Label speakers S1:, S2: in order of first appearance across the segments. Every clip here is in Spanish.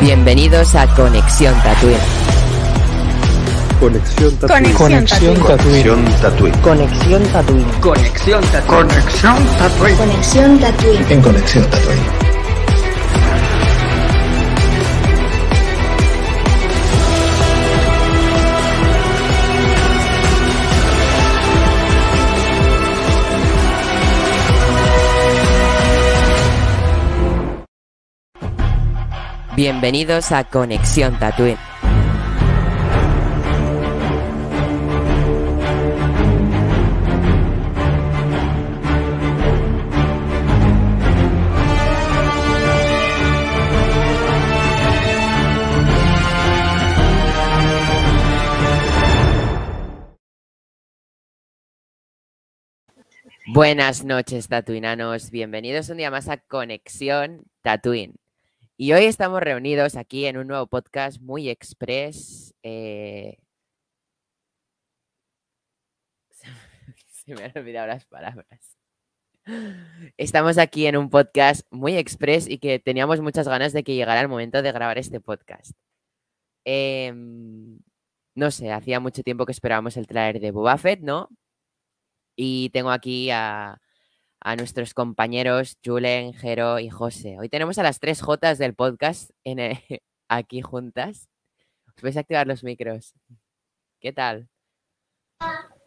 S1: Bienvenidos a Conexión Tatooine.
S2: Conexión Tatooine.
S3: Conexión
S2: Conexión Tatooine.
S3: Conexión Tatooine.
S1: Conexión Tatooine.
S2: Conexión Tatooine.
S4: Conexión Tatooine.
S2: En Conexión Tatooine.
S1: Bienvenidos a Conexión Tatooine. Buenas noches, tatuinanos. Bienvenidos un día más a Conexión Tatooine. Y hoy estamos reunidos aquí en un nuevo podcast muy express. eh, Se me han olvidado las palabras. Estamos aquí en un podcast muy express y que teníamos muchas ganas de que llegara el momento de grabar este podcast. Em, no sé, hacía mucho tiempo que esperábamos el trailer de Boba Fett, ¿no? Y tengo aquí a, a nuestros compañeros Julen, Jero y José. Hoy tenemos a las tres Jotas del podcast en el- aquí juntas. Os vais a activar los micros. ¿Qué tal?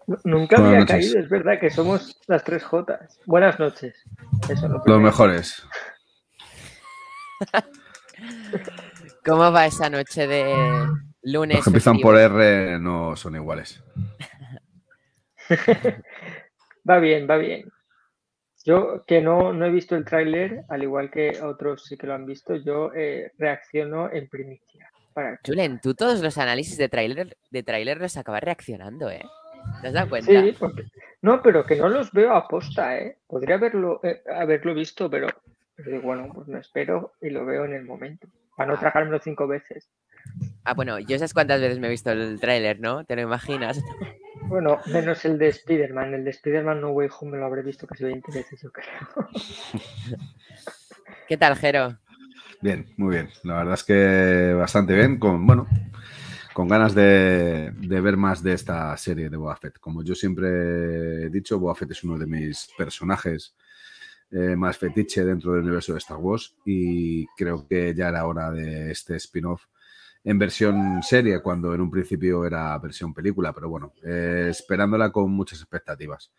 S5: Nu- Nunca
S2: Buenas
S5: había
S2: noches.
S5: caído, es verdad que somos las tres Jotas. Buenas noches. Eso lo
S2: Los mejores.
S1: ¿Cómo va esa noche de lunes?
S2: Los que empiezan
S1: festivo?
S2: por R no son iguales.
S5: Va bien, va bien. Yo que no, no he visto el tráiler, al igual que otros sí que lo han visto, yo eh, reacciono en primicia. Para
S1: Julen, tú todos los análisis de tráiler de tráiler los acabas reaccionando, ¿eh? ¿Te has dado cuenta?
S5: Sí, porque... No, pero que no los veo a posta, ¿eh? Podría haberlo, eh, haberlo visto, pero, pero bueno, pues no espero y lo veo en el momento. Para no
S1: Ah.
S5: tragármelo cinco veces.
S1: Ah, bueno, yo sabes cuántas veces me he visto el tráiler, ¿no? ¿Te lo imaginas?
S5: Bueno, menos el de Spider-Man. El de Spider-Man No Way Home me lo habré visto casi 20 veces, yo creo.
S1: ¿Qué tal, Jero?
S2: Bien, muy bien. La verdad es que bastante bien. Con, bueno, con ganas de, de ver más de esta serie de Boba Fett. Como yo siempre he dicho, Boba Fett es uno de mis personajes eh, más fetiche dentro del universo de Star Wars y creo que ya era hora de este spin-off en versión serie, cuando en un principio era versión película, pero bueno, eh, esperándola con muchas expectativas.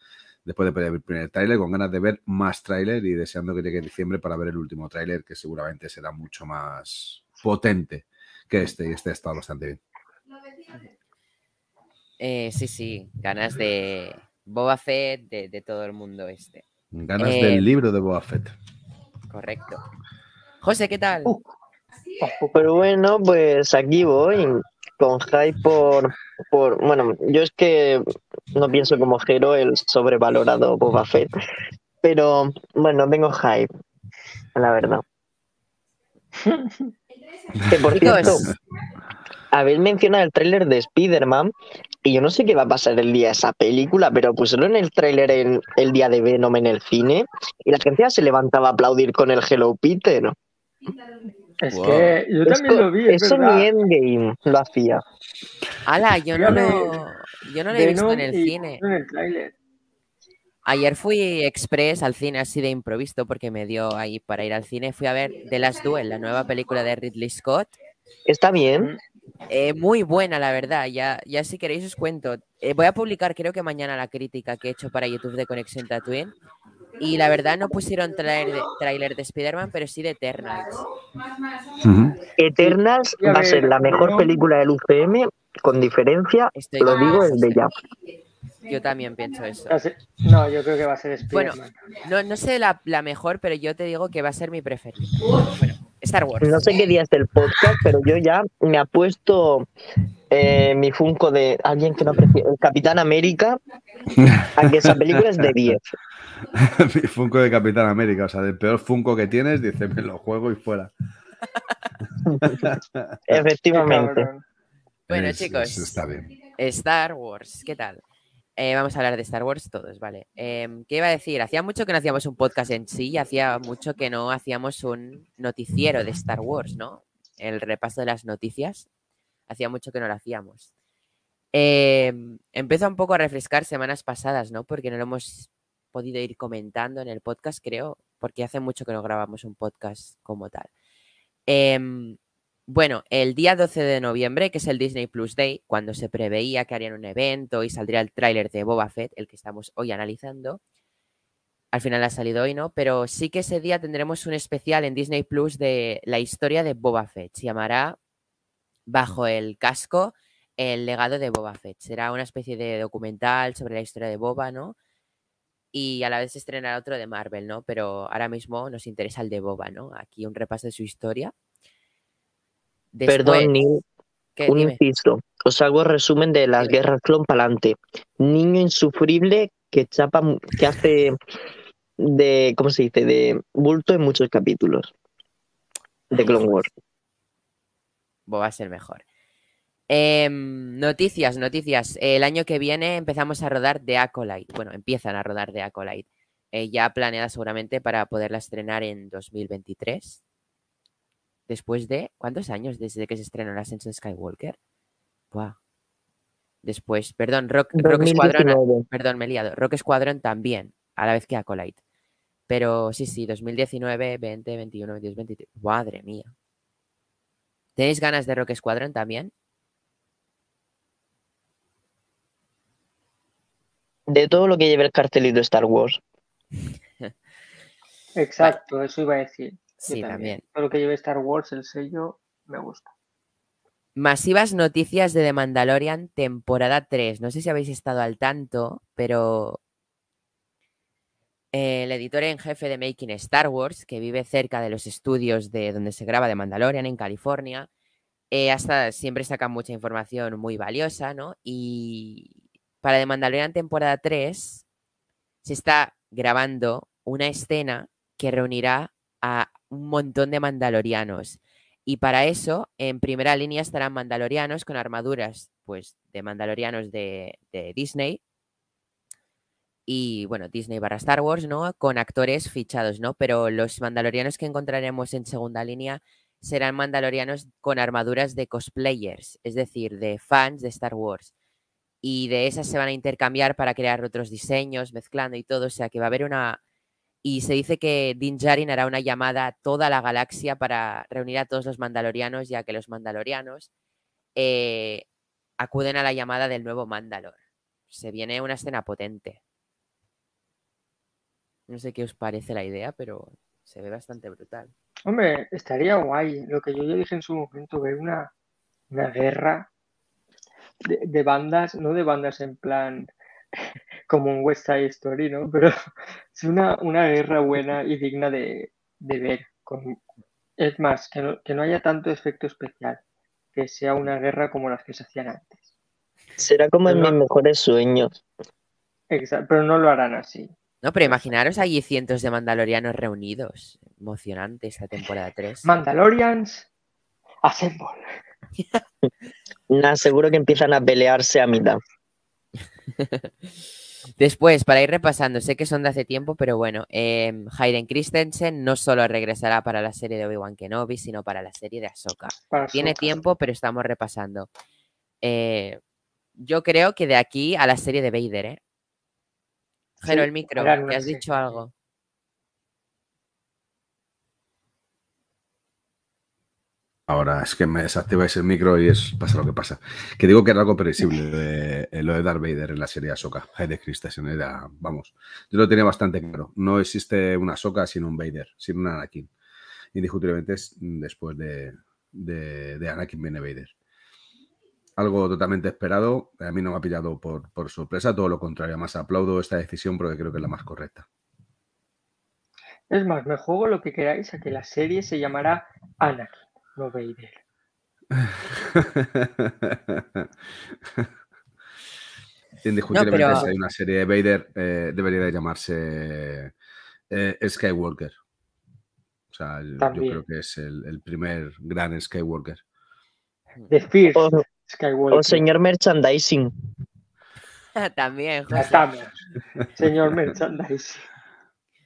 S2: Después de ver el primer tráiler, con ganas de ver más tráiler y deseando que llegue diciembre para ver el último tráiler, que seguramente será mucho más potente que este, y este ha estado bastante bien.
S1: Eh, sí, sí, ganas de Boba Fett, de, de todo el mundo este.
S2: Ganas
S1: Eh,
S2: del libro de Boba Fett.
S1: Correcto. José, ¿qué tal?
S5: Uh.
S3: Pero bueno, pues aquí voy con hype por, por. Bueno, yo es que no pienso como Jero el sobrevalorado Boba Fett. Pero bueno, tengo hype, la verdad. Que por cierto, habéis mencionado el tráiler de Spider-Man y yo no sé qué va a pasar el día de esa película, pero pusieron en el tráiler en el día de Venom en el cine y la gente ya se levantaba a aplaudir con el Hello Peter.
S5: Es
S1: Wow.
S5: que yo también
S3: Eso-
S5: lo vi, es
S3: Eso
S5: verdad.
S3: ni Endgame lo hacía.
S1: ala, yo no lo, yo no lo he visto en el
S5: y
S1: cine.
S5: en el tráiler.
S1: Ayer fui express al cine así de improviso porque me dio ahí para ir al cine. Fui a ver The Last Duel, la nueva película de Ridley Scott.
S3: Está bien.
S1: Eh, muy buena, la verdad. Ya, ya si queréis os cuento. Eh, voy a publicar creo que mañana la crítica que he hecho para YouTube de Conexión Tatooine. Y la verdad no pusieron tráiler de, tráiler de Spider-Man, pero sí de Eternals.
S2: Ujú.
S3: Eternals va a ser la mejor película del UCM, con diferencia,
S1: Estoy
S3: lo digo desde ya.
S1: Yo también pienso eso.
S5: No, yo creo que va a ser
S1: Bueno,
S5: Spider-Man.
S1: No, no sé la, la mejor, pero yo te digo que va a ser mi preferida. Bueno, Star Wars.
S3: No sé qué día es del podcast, pero yo ya me ha puesto eh, mi Funko de alguien que no aprecia, el Capitán América, a que esa película es de 10.
S2: Mi Funko de Capitán América, o sea, del peor Funko que tienes, dice, me lo juego y fuera.
S3: Efectivamente.
S1: Bueno,
S2: Es-
S1: chicos.
S2: es- está bien.
S1: Star Wars, ¿qué tal? eh, vamos a hablar de Star Wars todos, vale. Em, ¿Qué iba a decir? Hacía mucho que no hacíamos un podcast en sí, y hacía mucho que no hacíamos un noticiero de Star Wars, ¿no? El repaso de las noticias. Hacía mucho que no lo hacíamos. Em, empezó un poco a refrescar semanas pasadas, ¿no? Porque no lo hemos podido ir comentando en el podcast, creo, porque hace mucho que no grabamos un podcast como tal. Em, bueno, el día 12 de noviembre, que es el Disney Plus Day, cuando se preveía que harían un evento y saldría el tráiler de Boba Fett, el que estamos hoy analizando, al final ha salido hoy, ¿no? Pero sí que ese día tendremos un especial en Disney Plus de la historia de Boba Fett. Se llamará Bajo el casco, el legado de Boba Fett. Será una especie de documental sobre la historia de Boba, ¿no? Y a la vez se estrenará otro de Marvel, ¿no? Pero ahora mismo nos interesa el de Boba, ¿no? Aquí un repaso de su historia
S3: Perdón, Neil. un inciso. Os hago resumen de las guerras clon adelante. Niño insufrible que chapa, que hace de, ¿cómo se dice? De bulto en muchos capítulos de Clone Wars.
S1: Va a ser mejor. Em, noticias, noticias. El año que viene empezamos a rodar de Acolyte. Bueno, empiezan a rodar de Acolyte. Eh, ya planeada seguramente para poderla estrenar en 2023 después de. ¿Cuántos años desde que se estrenó la Ascension Skywalker? Buah. Después, perdón, Rock, Rock Squadron. Perdón, me he liado. Rock Squadron también, a la vez que Acolyte. Pero sí, sí, 2019, 20, 21, 22, 23. Madre mía. ¿Tenéis ganas de Rock Squadron también?
S3: De todo lo que lleva el cartelito de Star Wars.
S5: Exacto, eso iba a decir.
S1: Sí, también.
S5: Todo lo que lleve Star Wars, el sello, me gusta.
S1: Masivas noticias de The Mandalorian, temporada 3. No sé si habéis estado al tanto, pero el editor en jefe de Making Star Wars, que vive cerca de los estudios de donde se graba The Mandalorian en California, eh, hasta siempre saca mucha información muy valiosa, ¿no? Y para The Mandalorian temporada 3 se está grabando una escena que reunirá a un montón de mandalorianos. Y para eso, en primera línea estarán mandalorianos con armaduras, pues, de mandalorianos de, Disney. Y bueno, Disney para Star Wars, ¿no? Con actores fichados, ¿no? Pero los mandalorianos que encontraremos en segunda línea serán mandalorianos con armaduras de cosplayers, es decir, de fans de Star Wars. Y de esas se van a intercambiar para crear otros diseños, mezclando y todo. O sea que va a haber una, y se dice que Din Djarin hará una llamada a toda la galaxia para reunir a todos los mandalorianos, ya que los mandalorianos eh, acuden a la llamada del nuevo Mandalor. Se viene una escena potente. No sé qué os parece la idea, pero se ve bastante brutal.
S5: Hombre, estaría guay. Lo que yo ya dije en su momento, ver una, una guerra de, de bandas, no de bandas en plan como un West Side Story, ¿no? Pero es una, guerra buena y digna de, ver. es más, que no, que no haya tanto efecto especial, que sea una guerra como las que se hacían antes.
S3: Será como en mis mejores sueños.
S5: Exacto, pero no lo harán así.
S1: No, pero imaginaros allí cientos de mandalorianos reunidos. Emocionante esta temporada 3.
S5: Mandalorians, assemble.
S3: Nah, seguro que empiezan a pelearse a mitad.
S1: Después, para ir repasando, sé que son de hace tiempo, pero bueno, eh, Hayden Christensen no solo regresará para la serie de Obi-Wan Kenobi, sino para la serie de Ahsoka. Tiene tiempo, pero estamos repasando. Eh, yo creo que de aquí a la serie de Vader, ¿eh? Jero, el micro, ¿te has dicho algo?
S2: Ahora es que me desactiváis el micro y es pasa lo que pasa. Que digo que era algo previsible de, eh, lo de Darth Vader en la serie Ahsoka. de Christensen era, vamos, yo lo tenía bastante claro. No existe una Ahsoka sino un Vader, sino un Anakin. Indiscutiblemente es después de, de, Anakin viene Vader. Algo totalmente esperado. A mí no me ha pillado por, por sorpresa, todo lo contrario. Además, aplaudo esta decisión porque creo que es la más correcta.
S5: Es más, me juego lo que queráis a que la serie se llamará Anakin Vader.
S2: Indiscutiblemente, si hay una serie de Vader, eh, debería de llamarse eh, Skywalker. O sea, yo creo que es el, primer gran Skywalker.
S5: The First Skywalker.
S3: O señor Merchandising.
S1: También, José.
S5: estamos. Señor Merchandise.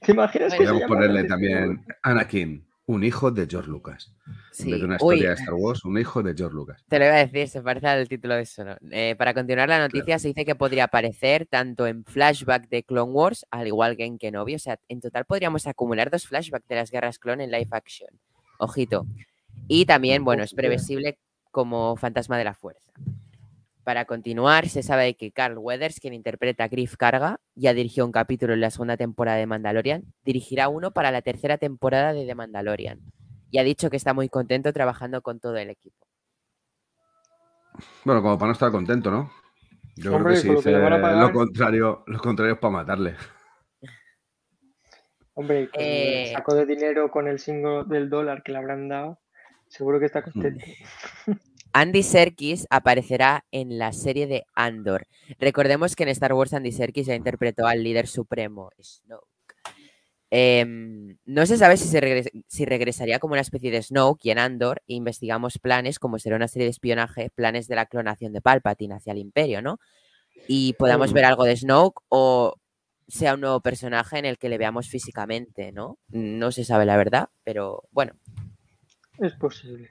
S5: ¿Te imaginas que llama
S2: ponerle también Anakin, un hijo de George Lucas. En vez de una
S1: Uy,
S2: historia de Star Wars, un hijo de George Lucas.
S1: Te lo iba a decir, se parece al título de eso. ¿no? Eh, para continuar la noticia, se dice que podría aparecer tanto en flashback de Clone Wars, al igual que en Kenobi. O sea, en total podríamos acumular dos flashbacks de las guerras clon en live action. Ojito. Y también, bueno, es previsible como fantasma de la fuerza. Para continuar, se sabe que Carl Weathers, quien interpreta a Griff Carga, ya dirigió un capítulo en la segunda temporada de Mandalorian, dirigirá uno para la tercera temporada de The Mandalorian. Y ha dicho que está muy contento trabajando con todo el equipo.
S2: Bueno, como para no estar contento, ¿no? Yo
S5: Hombre,
S2: creo que
S5: con lo que pagar-
S2: contrario, lo contrario es para matarle.
S5: Hombre, con
S1: Eh,
S5: el saco de dinero con el signo del dólar que le habrán dado, seguro que está contento.
S1: Andy Serkis aparecerá en la serie de Andor. Recordemos que en Star Wars Andy Serkis ya interpretó al líder supremo, Snoke. Em, no se sabe si, se regres- si regresaría como una especie de Snoke y en Andor investigamos planes, como será una serie de espionaje, planes de la clonación de Palpatine hacia el Imperio, ¿no? Y podamos
S2: Mm.
S1: ver algo de Snoke o sea un nuevo personaje en el que le veamos físicamente, ¿no? No se sabe la verdad, pero bueno.
S5: Es posible.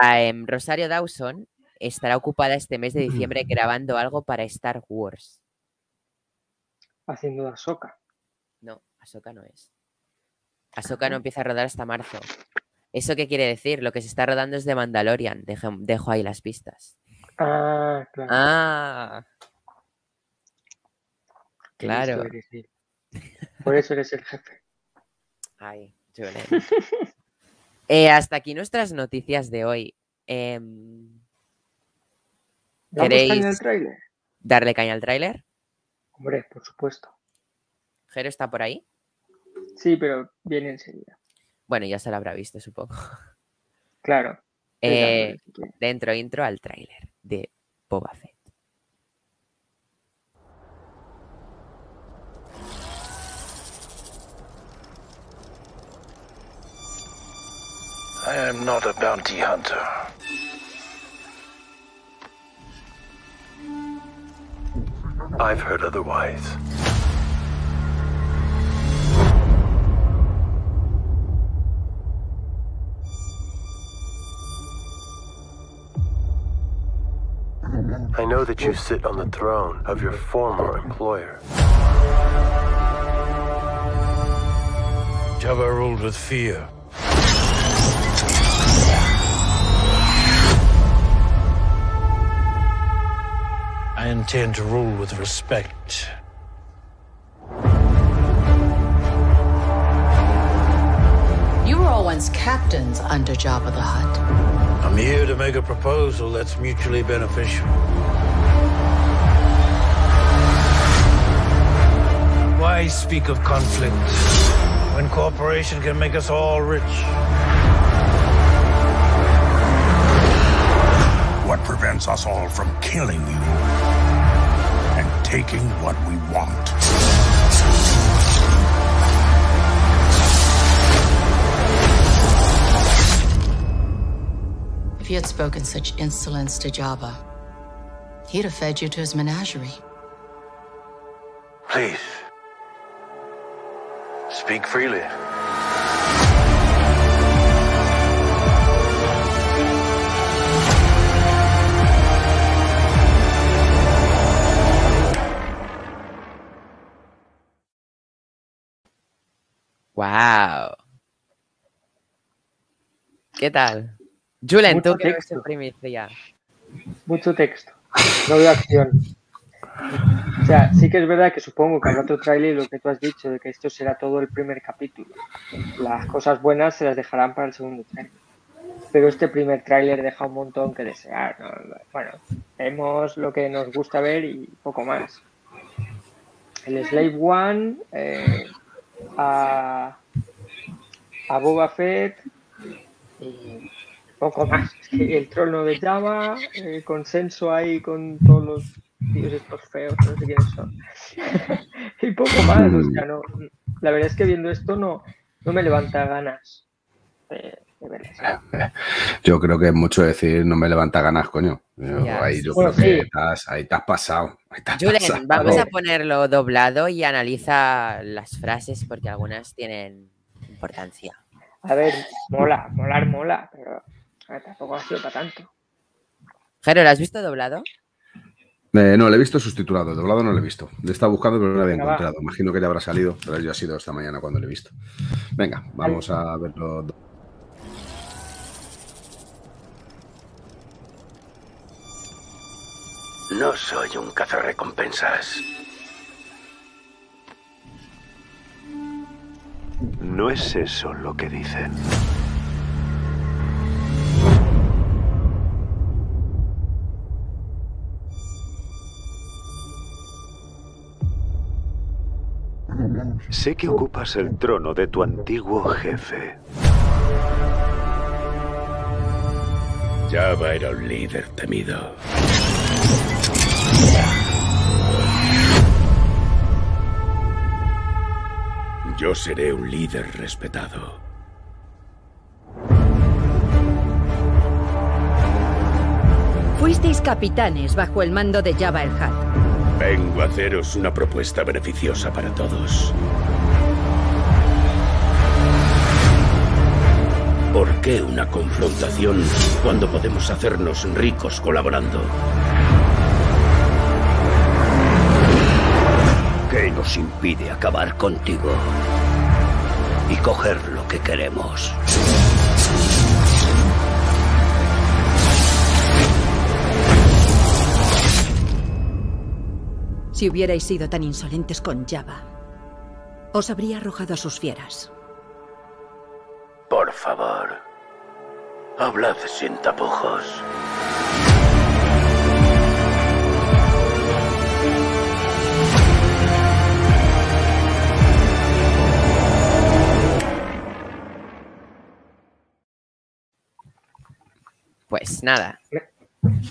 S1: A, em, Rosario Dawson estará ocupada este mes de diciembre grabando algo para Star Wars.
S5: Haciendo la soca.
S1: No, Ahsoka no es. Ahsoka no empieza a rodar hasta marzo. ¿Eso qué quiere decir? Lo que se está rodando es de Mandalorian. Dejo, dejo ahí las pistas.
S5: Ah, claro.
S1: Ah, claro.
S5: Por eso eres el jefe.
S1: Ay, Julen. Eh, hasta aquí nuestras noticias de hoy.
S5: ¿Vamos
S1: ¿Queréis-
S5: caña?
S1: ¿Darle caña al tráiler?
S5: Hombre, por supuesto.
S1: ¿Jero está por ahí?
S5: Sí, pero viene enseguida.
S1: Bueno, ya se lo habrá visto, supongo.
S5: Claro.
S1: Eh, dentro intro al tráiler de Boba Fett.
S4: I am not a bounty hunter. I've heard otherwise. I know that you sit on the throne of your former employer. Jabba ruled with fear. I intend to rule with respect.
S6: You were all once captains under Jabba the Hutt.
S4: I'm here to make a proposal that's mutually beneficial. Why speak of conflict when cooperation can make us all rich?
S7: What prevents us all from killing you and taking what we want?
S6: If you had spoken such insolence to Jabba, he'd have fed you to his menagerie.
S4: Please. Speak freely.
S1: ¡Wow! ¿Qué tal? Julen, tú
S5: Mucho
S1: que ves
S5: texto.
S1: primicia.
S5: Mucho texto. No veo acción. O sea, sí que es verdad que supongo que habrá otro tráiler y lo que tú has dicho, de que esto será todo el primer capítulo. Las cosas buenas se las dejarán para el segundo tráiler. Pero este primer tráiler deja un montón que desear. ¿no? Bueno, vemos lo que nos gusta ver y poco más. El Slave One, eh, a, a Boba Fett y poco más. El trono de Java, el consenso ahí con todos los tíos estos feos, no sé quiénes son. y poco más, o sea, no, la verdad es que viendo esto no, no me levanta ganas. Eh.
S2: Yo creo que es mucho decir no me levanta ganas, coño. Yo- ahí yo
S5: sí.
S2: creo que estás- ahí te has pasado. ahí te has
S1: Julen,
S2: pasado.
S1: vamos a ponerlo doblado y analiza las frases porque algunas tienen importancia.
S5: A ver, mola, molar mola, pero ver, tampoco ha sido para tanto.
S1: Jero, ¿lo has visto doblado?
S2: Eh, no, le he visto sustitulado, doblado no lo he visto. Le estaba buscando, pero no lo había encontrado. Imagino que ya habrá salido, pero yo ha sido esta mañana cuando lo he visto. Venga, vamos a verlo.
S7: No soy un cazarrecompensas. No es eso lo que dicen. Sé que ocupas el trono de tu antiguo jefe. Java era un líder temido. Yo seré un líder respetado.
S8: Fuisteis capitanes bajo el mando de Jabba el Hutt.
S7: Vengo a haceros una propuesta beneficiosa para todos. ¿Por qué una confrontación cuando podemos hacernos ricos colaborando? ¿Qué nos impide acabar contigo y coger lo que queremos?
S8: Si hubierais sido tan insolentes con Jabba, os habría arrojado a sus fieras.
S7: Por favor, hablad sin tapujos.
S1: Pues nada,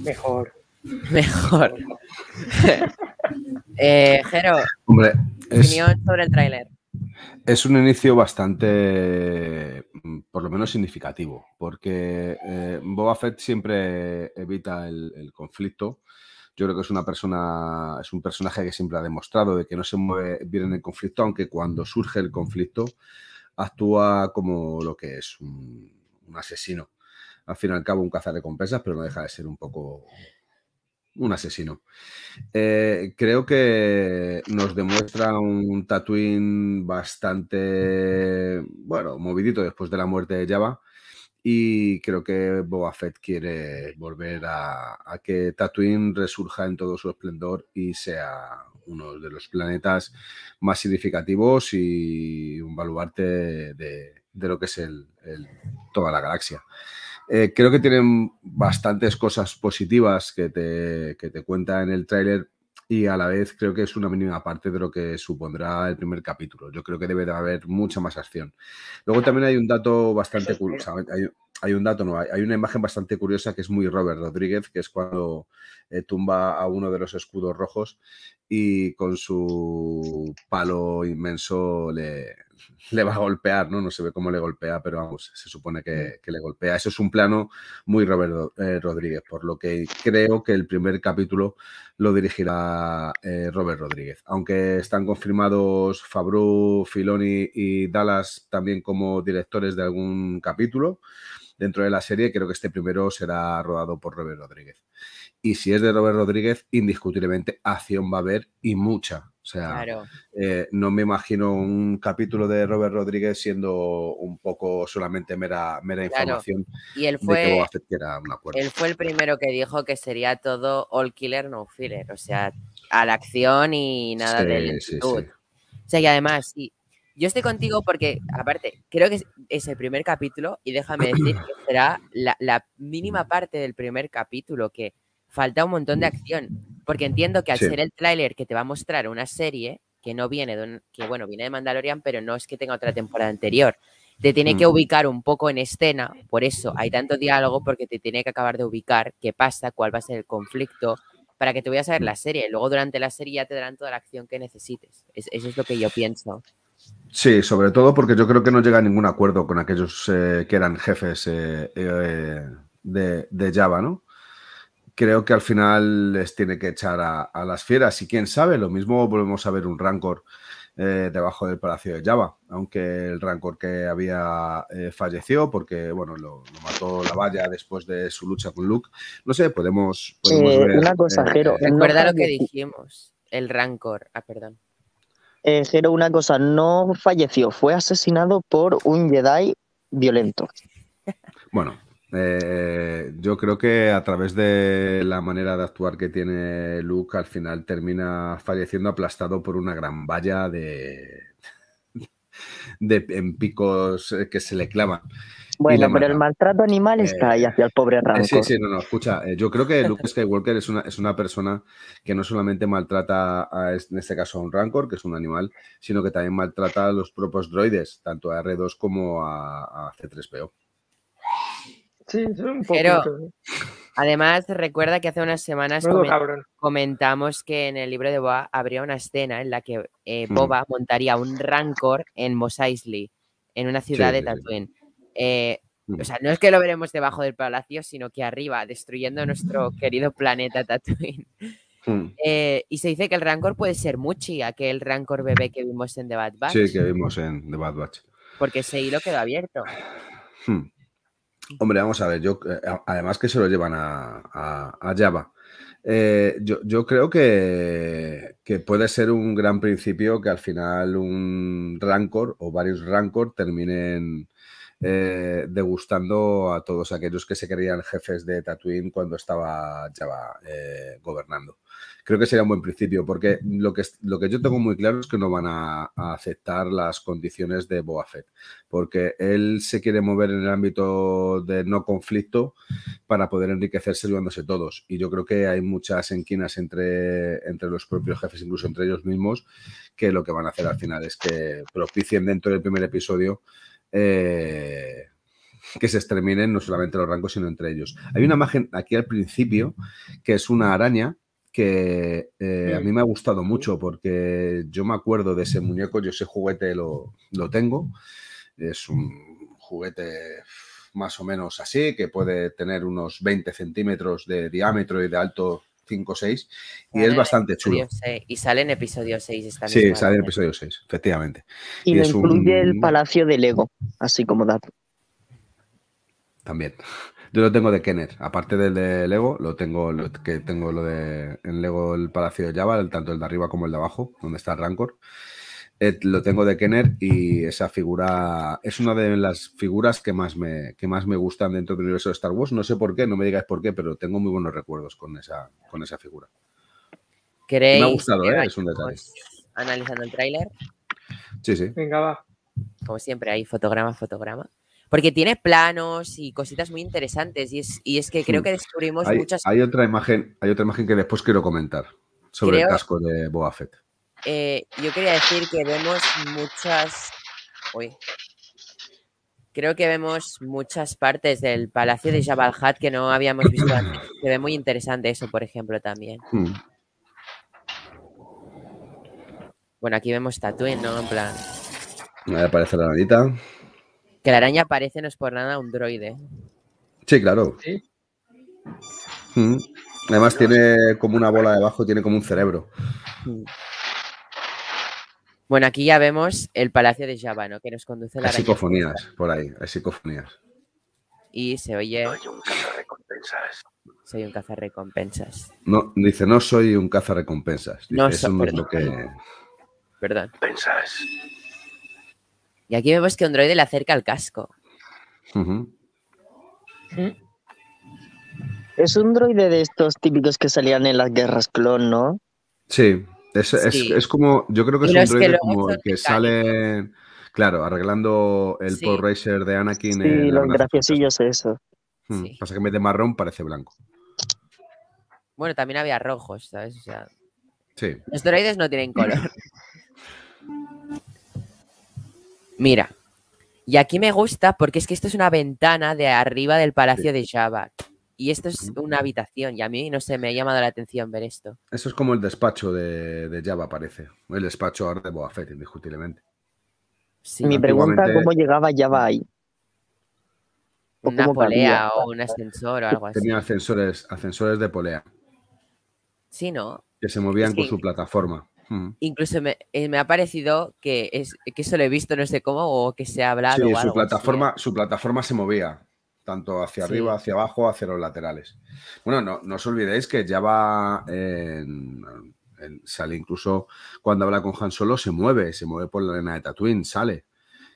S5: Mejor.
S1: mejor. eh, Jero,
S2: Hombre, es,
S1: opinión sobre el tráiler.
S2: es un inicio bastante, mm, por lo menos significativo, porque eh, Boba Fett siempre evita el, el conflicto. Yo creo que es una persona, es un personaje que siempre ha demostrado de que no se mueve bien en el conflicto, aunque cuando surge el conflicto actúa como lo que es un, un asesino. Al fin y al cabo, un cazarrecompensas, pero no deja de ser un poco un asesino. Eh, creo que nos demuestra un Tatooine bastante, bueno, movidito después de la muerte de Java. Y creo que Boba Fett quiere volver a, que Tatooine resurja en todo su esplendor y sea uno de los planetas más significativos y un baluarte de, de lo que es el- el- toda la galaxia. Eh, creo que tienen bastantes cosas positivas que te, que te cuenta en el tráiler y a la vez creo que es una mínima parte de lo que supondrá el primer capítulo. Yo creo que debe de haber mucha más acción. Luego también hay un dato bastante curioso. Hay, hay un dato, no, hay una imagen bastante curiosa que es muy Robert Rodríguez, que es cuando eh, tumba a uno de los escudos rojos y con su palo inmenso le, le va a golpear, ¿no? No se ve cómo le golpea, pero vamos, se supone que, que le golpea. Eso es un plano muy Robert eh, Rodríguez, por lo que creo que el primer capítulo lo dirigirá eh, Robert Rodríguez. Aunque están confirmados Fabru, Filoni y Dallas también como directores de algún capítulo dentro de la serie, creo que este primero será rodado por Robert Rodríguez. Y si es de Robert Rodríguez, indiscutiblemente acción va a haber y mucha. O sea,
S1: Claro.
S2: eh, no me imagino un capítulo de Robert Rodríguez siendo un poco solamente mera, mera
S1: Claro.
S2: información
S1: Y él
S2: de que
S1: fue, él fue el primero que dijo que sería todo all killer, no filler. O sea, a la acción y nada
S2: Sí,
S1: de
S2: sí,
S1: lentitud.
S2: sí.
S1: O sea, y además, yo estoy contigo porque, aparte, creo que es, es el primer capítulo y déjame decir que será la, la mínima parte del primer capítulo, que falta un montón de acción. Porque entiendo que al
S2: Sí.
S1: ser el tráiler que te va a mostrar una serie que no viene de un, que bueno, viene de Mandalorian, pero no es que tenga otra temporada anterior. Te tiene que ubicar un poco en escena, por eso hay tanto diálogo, porque te tiene que acabar de ubicar qué pasa, cuál va a ser el conflicto, para que te vayas a ver
S2: Mm.
S1: la serie. Luego durante la serie ya te darán toda la acción que necesites. Es- eso es lo que yo pienso.
S2: Sí, sobre todo porque yo creo que no llega a ningún acuerdo con aquellos eh, que eran jefes eh, eh, de, de Java, ¿no? Creo que al final les tiene que echar a, a, las fieras. Y quién sabe, lo mismo volvemos a ver un Rancor eh, debajo del Palacio de Java, aunque el Rancor que había eh, falleció porque, bueno, lo, lo, mató la valla después de su lucha con Luke. No sé, podemos, podemos
S3: Eh,
S2: ver.
S3: una cosa,
S2: eh,
S3: Jero.
S2: eh,
S1: Recuerda lo que dijimos. El Rancor. Ah, perdón.
S3: Eh, Jero, una cosa, no falleció, fue asesinado por un Jedi violento.
S2: Bueno, eh, yo creo que a través de la manera de actuar que tiene Luke, al final termina falleciendo aplastado por una gran valla de, de en picos eh, que se le clavan.
S3: Bueno, pero el maltrato animal está ahí
S2: Eh,
S3: hacia el pobre
S2: Eh,
S3: Rancor.
S2: Sí, sí, no, no, escucha, eh, yo creo que Luke Skywalker es una, es una persona que no solamente maltrata, a, en este caso a un Rancor, que es un animal, sino que también maltrata a los propios droides, tanto a R2 como a, a C3PO.
S5: Sí, es un
S1: Pero-
S5: poquito.
S1: Además, recuerda que hace unas semanas
S5: cabrón.
S1: comentamos que en el libro de Boba habría una escena en la que eh,
S2: Hmm.
S1: Boba montaría un Rancor en Mos Eisley, en una ciudad
S2: Sí,
S1: de
S2: sí, sí.
S1: Tatooine. Eh,
S2: Hmm.
S1: o sea, no es que lo veremos debajo del palacio, sino que arriba, destruyendo nuestro querido planeta Tatooine.
S2: Hmm.
S1: Eh, y se dice que el Rancor puede ser Muchi, aquel Rancor bebé que vimos en The Bad Batch,
S2: Sí, que vimos en The Bad Batch.
S1: porque ese hilo quedó abierto.
S2: Hmm. Hombre, vamos a ver, yo eh, además que se lo llevan a, Java. Eh, yo, yo creo que, que puede ser un gran principio que al final un Rancor o varios Rancor terminen eh, degustando a todos aquellos que se creían jefes de Tatooine cuando estaba Java gobernando. Creo que sería un buen principio, porque lo que, lo que yo tengo muy claro es que no van a, aceptar las condiciones de Boba Fett porque él se quiere mover en el ámbito de no conflicto para poder enriquecerse llevándose todos. Y yo creo que hay muchas enquinas entre, entre los propios jefes, incluso entre ellos mismos, que lo que van a hacer al final es que propicien dentro del primer episodio eh, que se exterminen no solamente los rangos, sino entre ellos. Hay una imagen aquí al principio que es una araña que eh, a mí me ha gustado mucho porque yo me acuerdo de ese muñeco, yo ese juguete lo, lo tengo, es un juguete más o menos así, que puede tener unos 20 centímetros de diámetro y de alto 5 o 6, y es bastante chulo.
S1: Y sale en episodio 6 esta
S2: Sí,
S1: misma
S2: sale en episodio 6, efectivamente.
S3: Y,
S2: y
S3: me
S2: es un-
S3: incluye el palacio de Lego, así como dato.
S2: También. Yo lo tengo de Kenner. Aparte del de Lego, lo tengo, lo, que tengo lo de en Lego el Palacio de Java, el- tanto el de arriba como el de abajo, donde está Rancor. Eh, lo tengo de Kenner y esa figura es una de las figuras que más me, que más me gustan dentro del universo de Star Wars. No sé por qué, no me digáis por qué, pero tengo muy buenos recuerdos con esa, con esa figura.
S1: ¿Queréis
S2: Me ha gustado, ¿eh? Es un detalle.
S1: Analizando el tráiler,
S2: Sí, sí.
S5: Venga, va.
S1: como siempre, hay fotograma, fotograma. Porque tiene planos y cositas muy interesantes. Y es, y es que creo
S2: Hmm.
S1: que descubrimos
S2: Hay,
S1: muchas.
S2: hay otra imagen, hay otra imagen que después quiero comentar sobre
S1: Creo-
S2: el casco de Boba Fett.
S1: eh, yo quería decir que vemos muchas. Uy. Creo que vemos muchas partes del palacio de Jabal Hat que no habíamos visto antes. Se ve muy interesante eso, por ejemplo, también.
S2: Hmm.
S1: Bueno, aquí vemos Tatooine, ¿no? En plan.
S2: Ahí aparece la nanita.
S1: Que la araña parece, no es por nada, un droide.
S2: Sí, claro.
S5: Sí.
S2: Mm. Además tiene como una bola debajo, tiene como un cerebro.
S1: Bueno, aquí ya vemos el palacio de Jabba, ¿no? Que nos conduce la
S2: Hay psicofonías por ahí, hay psicofonías.
S1: Y se oye.
S7: Soy un cazarrecompensas.
S1: Soy un cazarrecompensas.
S2: No, dice, no soy un cazarrecompensas. Dice,
S1: No
S2: eso no es lo que...
S1: Perdón.
S7: Pensas.
S1: Y aquí vemos que un droide le acerca el casco.
S2: Ujú.
S3: Es un droide de estos típicos que salían en las guerras clon, ¿no?
S2: Sí, es, es-
S1: Sí.
S2: es como, yo creo que
S1: Y
S2: es un
S1: que
S2: droide como el que
S1: mecánicos.
S2: sale, claro, arreglando el
S1: Sí.
S2: Racer de Anakin.
S3: Sí,
S2: en
S3: los graciosillos eso.
S2: Mm,
S1: Sí.
S2: Pasa que en vez de marrón parece blanco.
S1: Bueno, también había rojos, ¿sabes? O sea,
S2: Sí.
S1: los droides no tienen color. Mira. Y aquí me gusta porque es que esto es una ventana de arriba del palacio de Jabba. Y esto es una habitación. Y a mí, no sé, me ha llamado la atención ver esto.
S2: Eso es como el despacho de, de Java, parece. El despacho ahora de Boba Fett, indiscutiblemente.
S1: Sí,
S3: Mi pregunta,
S2: Antiguamente-
S3: ¿cómo llegaba Java ahí? ¿O
S1: una polea
S3: cabía?
S1: o un ascensor o algo así.
S2: Tenía ascensores, ascensores de polea
S1: Sí, ¿no?
S2: que se movían
S1: Es
S2: con
S1: que-
S2: su plataforma. Mm.
S1: Incluso me, eh, me ha parecido que, es, que eso lo he visto, no sé cómo, o que se ha hablado.
S2: Sí,
S1: o
S2: su
S1: algo
S2: plataforma,
S1: ¿eh?
S2: su plataforma se movía, tanto hacia
S1: Sí.
S2: arriba, hacia abajo, hacia los laterales. Bueno, no, no os olvidéis que Java en- en- sale incluso cuando habla con Han Solo, se mueve, se mueve por la arena de Tatooine, sale.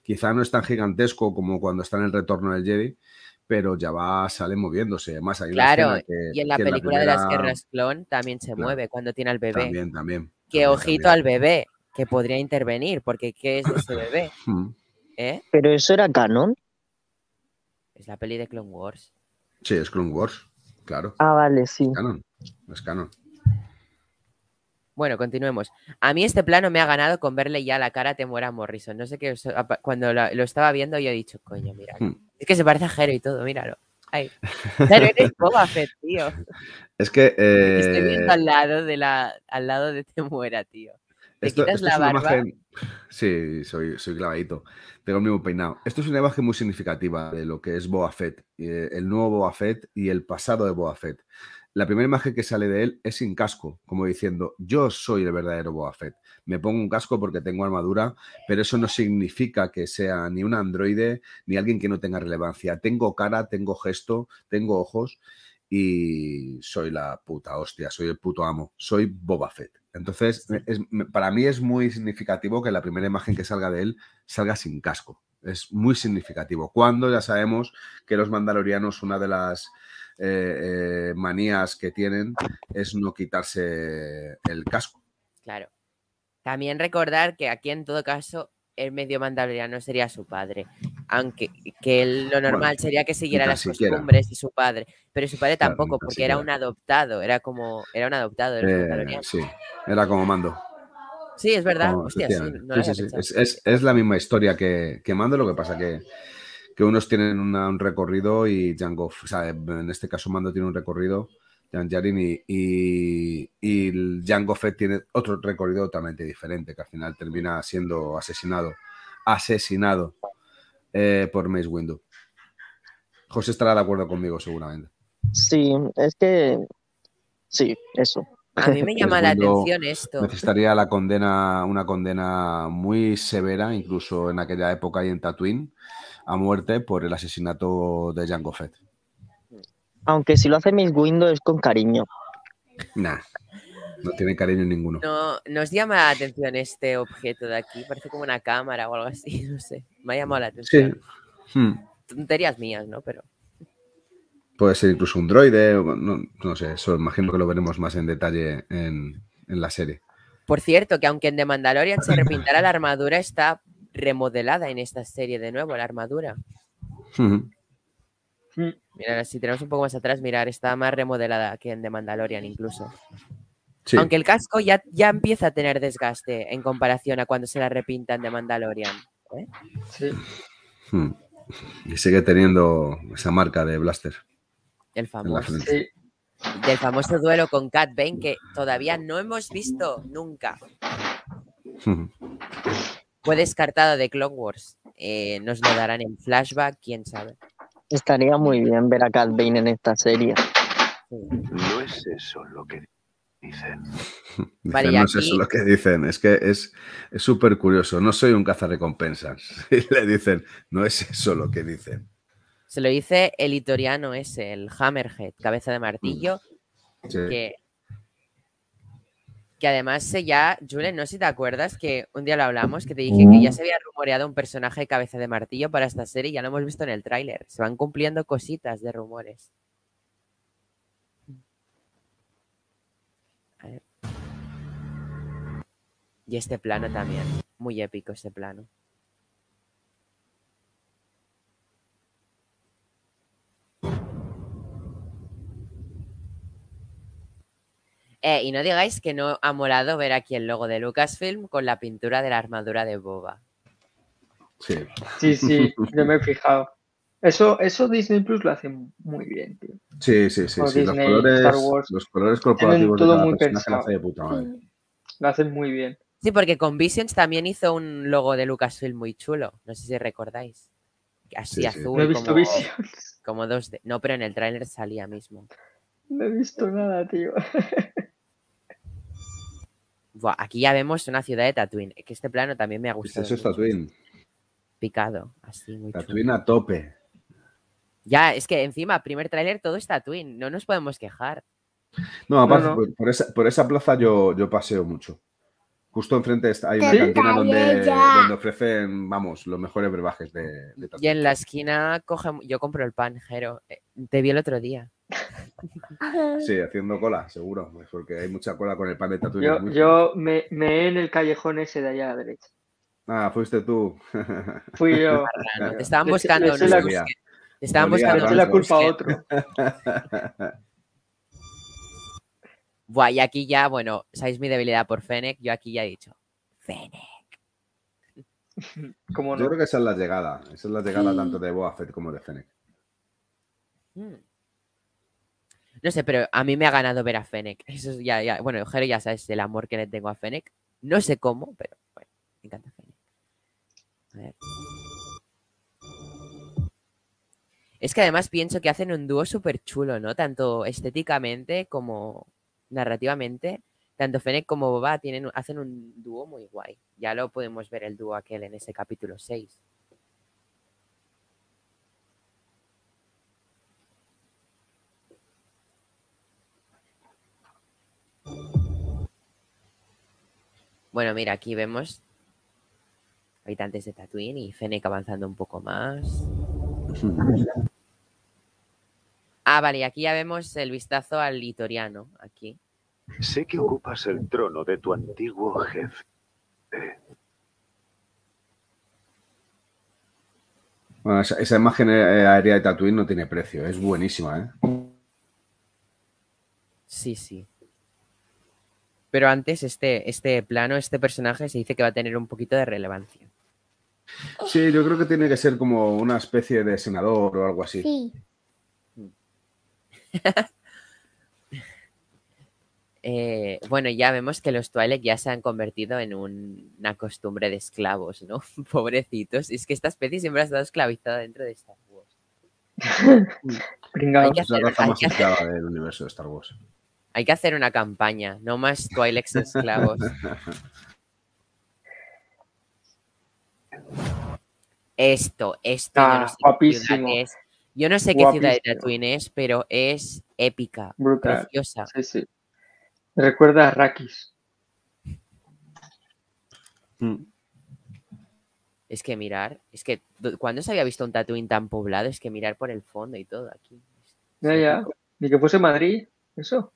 S2: Quizá no es tan gigantesco como cuando está en el retorno del Jedi, pero Java sale moviéndose. Además, hay una
S1: Claro,
S2: escena que-
S1: y en la película de las guerras clon también se
S2: Claro.
S1: mueve cuando tiene al bebé.
S2: También, también.
S1: Que
S2: también,
S1: ojito
S2: también.
S1: al bebé, que podría intervenir, porque ¿qué es de ese bebé?
S2: Mm.
S1: ¿Eh?
S3: Pero eso era canon.
S1: Es la peli de Clone Wars.
S2: Sí, es Clone Wars, claro.
S3: Ah, vale, sí.
S2: Canon. Es canon.
S1: Bueno, continuemos. A mí este plano me ha ganado con verle ya la cara a Temuera Morrison. No sé qué, cuando lo, lo estaba viendo yo he dicho, coño, mira.
S2: Hmm.
S1: Es que se parece a Jero y todo, míralo. Ay. Claro, eres Boba Fett, tío.
S2: Es que.
S1: Te Estoy
S2: eh,
S1: viendo al lado de la, al lado de Temuera, tío. Te
S2: Esto,
S1: quitas
S2: esto
S1: la barba.
S2: imagen. Sí, soy, soy clavadito. Tengo el mismo peinado. Esto es una imagen muy significativa de lo que es Boba Fett, eh, el nuevo Boba Fett y el pasado de Boba Fett. La primera imagen que sale de él es sin casco, como diciendo, yo soy el verdadero Boba Fett. Me pongo un casco porque tengo armadura, pero eso no significa que sea ni un androide ni alguien que no tenga relevancia. Tengo cara, tengo gesto, tengo ojos y soy la puta hostia, soy el puto amo, soy Boba Fett. Entonces, es- para mí es muy significativo que la primera imagen que salga de él salga sin casco. Es muy significativo. Cuando ya sabemos que los mandalorianos, una de las eh, eh, manías que tienen es no quitarse el casco.
S1: Claro. También recordar que aquí en todo caso el medio mandaloriano sería su padre. Aunque que lo normal
S2: Bueno,
S1: sería que siguiera las
S2: siquiera.
S1: costumbres de su padre. Pero su padre tampoco, porque era un adoptado. Era como. Era un adoptado los
S2: Eh, sí, era como mando.
S1: Sí, es verdad.
S2: Como-
S1: Hostia, sí,
S2: efectivamente.
S1: no lo
S2: Sí,
S1: había
S2: sí, sí.
S1: pensado.
S2: Es, es- es la misma historia que, que Mando, lo que pasa que, que unos tienen una- un recorrido y Django, o sea, en este caso Mando tiene un recorrido, Jan Jarin, y, y, y el Jango Fett tiene otro recorrido totalmente diferente, que al final termina siendo asesinado, asesinado eh, por Mace Windu. José estará de acuerdo conmigo seguramente.
S3: Sí, es que. Sí, eso.
S1: A mí me llama la atención esto.
S2: Necesitaría la condena, una condena muy severa, incluso en aquella época y en Tatooine, a muerte por el asesinato de Jango Fett.
S3: Aunque si lo hace Miss Windows es con cariño.
S2: Nah, no tiene cariño ninguno.
S1: No, nos llama la atención este objeto de aquí. Parece como una cámara o algo así. No sé. Me ha llamado la
S2: Sí,
S1: atención.
S2: Hmm.
S1: Tonterías mías, ¿no? Pero.
S2: puede ser incluso un droide, o no, no sé, eso imagino que lo veremos más en detalle en, en la serie.
S1: Por cierto, que aunque en The Mandalorian se repintara la armadura, está remodelada en esta serie de nuevo, la armadura.
S2: Hmm.
S1: Mira, si tenemos un poco más atrás, mirar, está más remodelada que en The Mandalorian incluso.
S2: Sí,
S1: Aunque el casco ya, ya empieza a tener desgaste en comparación a cuando se la repinta en The Mandalorian. ¿eh?
S5: Sí.
S2: Hmm. y sigue teniendo esa marca de Blaster
S1: El famoso.
S5: Sí.
S1: Del famoso duelo con Cat Bane que todavía no hemos visto nunca.
S2: Hmm.
S1: Fue descartado de Clone Wars. Eh, nos lo darán en flashback, quién sabe.
S3: Estaría muy bien ver a Cat Bane en esta serie.
S7: No es eso lo que dicen.
S2: No es eso lo que dicen, es que es es súper curioso. No soy un cazarrecompensas. Y le dicen, no es eso lo que dicen.
S1: Se lo dice el itoriano ese, el Hammerhead, cabeza de martillo,
S2: Sí.
S1: que, que además ya, Julen, no sé si te acuerdas que un día lo hablamos, que te dije que ya se había rumoreado un personaje de cabeza de martillo para esta serie y ya lo hemos visto en el tráiler. Se van cumpliendo cositas de rumores. A ver. Y este plano también, muy épico este plano. Eh, y no digáis que no ha molado ver aquí el logo de Lucasfilm con la pintura de la armadura de Boba.
S2: Sí.
S5: Sí, sí, yo me he fijado. Eso, eso Disney Plus lo hace muy bien, tío.
S2: Sí, sí, sí. Sí. Los, colores,
S5: Star Wars,
S2: los colores corporativos de
S5: todo muy
S2: personaje lo
S5: pensado.
S2: hace de puta madre.
S5: Lo hacen muy bien.
S1: Sí, porque con Visions también hizo un logo de Lucasfilm muy chulo. No sé si recordáis. Así
S2: Sí, sí.
S1: azul,
S5: No he visto
S1: como,
S5: Visions.
S1: como dos de... No, pero en el tráiler salía mismo.
S5: No he visto nada, tío.
S1: Buah, aquí ya vemos una ciudad de Tatooine. Que este plano también me ha gustado.
S2: eso es. Tatooine.
S1: Picado, así, muy chulo.
S2: Tatooine a tope.
S1: Ya, es que encima, primer tráiler todo es Tatooine. No nos podemos quejar.
S2: No, aparte,
S5: no.
S2: Por, por esa, por esa plaza yo, yo paseo mucho. Justo enfrente está- hay una cantina donde, donde ofrecen, vamos, los mejores brebajes de, de
S1: Y
S2: Tatooine.
S1: en la esquina coge... yo compro el pan, Jero. Eh, Te vi el otro día.
S2: Sí, haciendo cola, seguro, pues porque hay mucha cola con el pan de Tatooine.
S5: Yo, me, me en el callejón ese de allá a la derecha.
S2: Ah, fuiste tú.
S5: Fui yo.
S1: Te estaban buscando.
S5: le
S1: unos
S5: la-
S1: Te estaban buscando.
S5: Le la culpa a otro.
S1: Buah, y aquí ya, bueno, sabéis mi debilidad por Fennec. Yo aquí ya he dicho. Fennec.
S5: ¿Cómo
S2: Yo
S5: no?
S2: creo que esa es la llegada. Esa es la llegada tanto de Boa Fett como de Fennec.
S1: Mm. No sé, pero a mí me ha ganado ver a Fennec. Eso es ya, ya. Bueno, Jero ya sabes el amor que le tengo a Fennec. No sé cómo, pero bueno, me encanta Fennec. A ver. Es que además pienso que hacen un dúo súper chulo, ¿no? Tanto estéticamente como narrativamente. Tanto Fennec como Boba tienen, hacen un dúo muy guay. Ya lo podemos ver el dúo aquel en ese capítulo 6. Bueno, mira, aquí vemos habitantes de Tatooine y Fennec avanzando un poco más. Ah, vale, y aquí ya vemos el vistazo al litoriano, aquí.
S9: Sé que ocupas el trono de tu antiguo jefe.
S2: Bueno, esa, esa imagen eh, aérea de Tatooine no tiene precio. Es buenísima, ¿eh?
S1: Sí, sí. Pero antes, este, este plano, este personaje se dice que va a tener un poquito de relevancia.
S2: Sí, yo creo que tiene que ser como una especie de senador o algo así.
S10: Sí.
S1: Eh, bueno, ya vemos que los Twi'lek ya se han convertido en un- una costumbre de esclavos, ¿no? Pobrecitos. Es que esta especie siempre ha estado esclavizada dentro de Star Wars.
S5: Pringao.
S1: Hay que
S2: Es la raza más esclava del universo de Star Wars.
S1: Hay que hacer una campaña, no más Twi'leks esclavos. Esto, esto, yo
S5: Ah,
S1: no sé qué
S5: guapísimo.
S1: ciudad es. Yo no sé qué ciudad de. Tatooine es, pero es épica,
S5: Brutal.
S1: preciosa.
S5: Sí, sí. Recuerda a Rakis.
S2: Mm.
S1: Es que mirar, es que do- cuando se había visto un Tatooine tan poblado, es que mirar por el fondo y todo aquí.
S5: Ya, ya. Ni que fuese Madrid. Eso.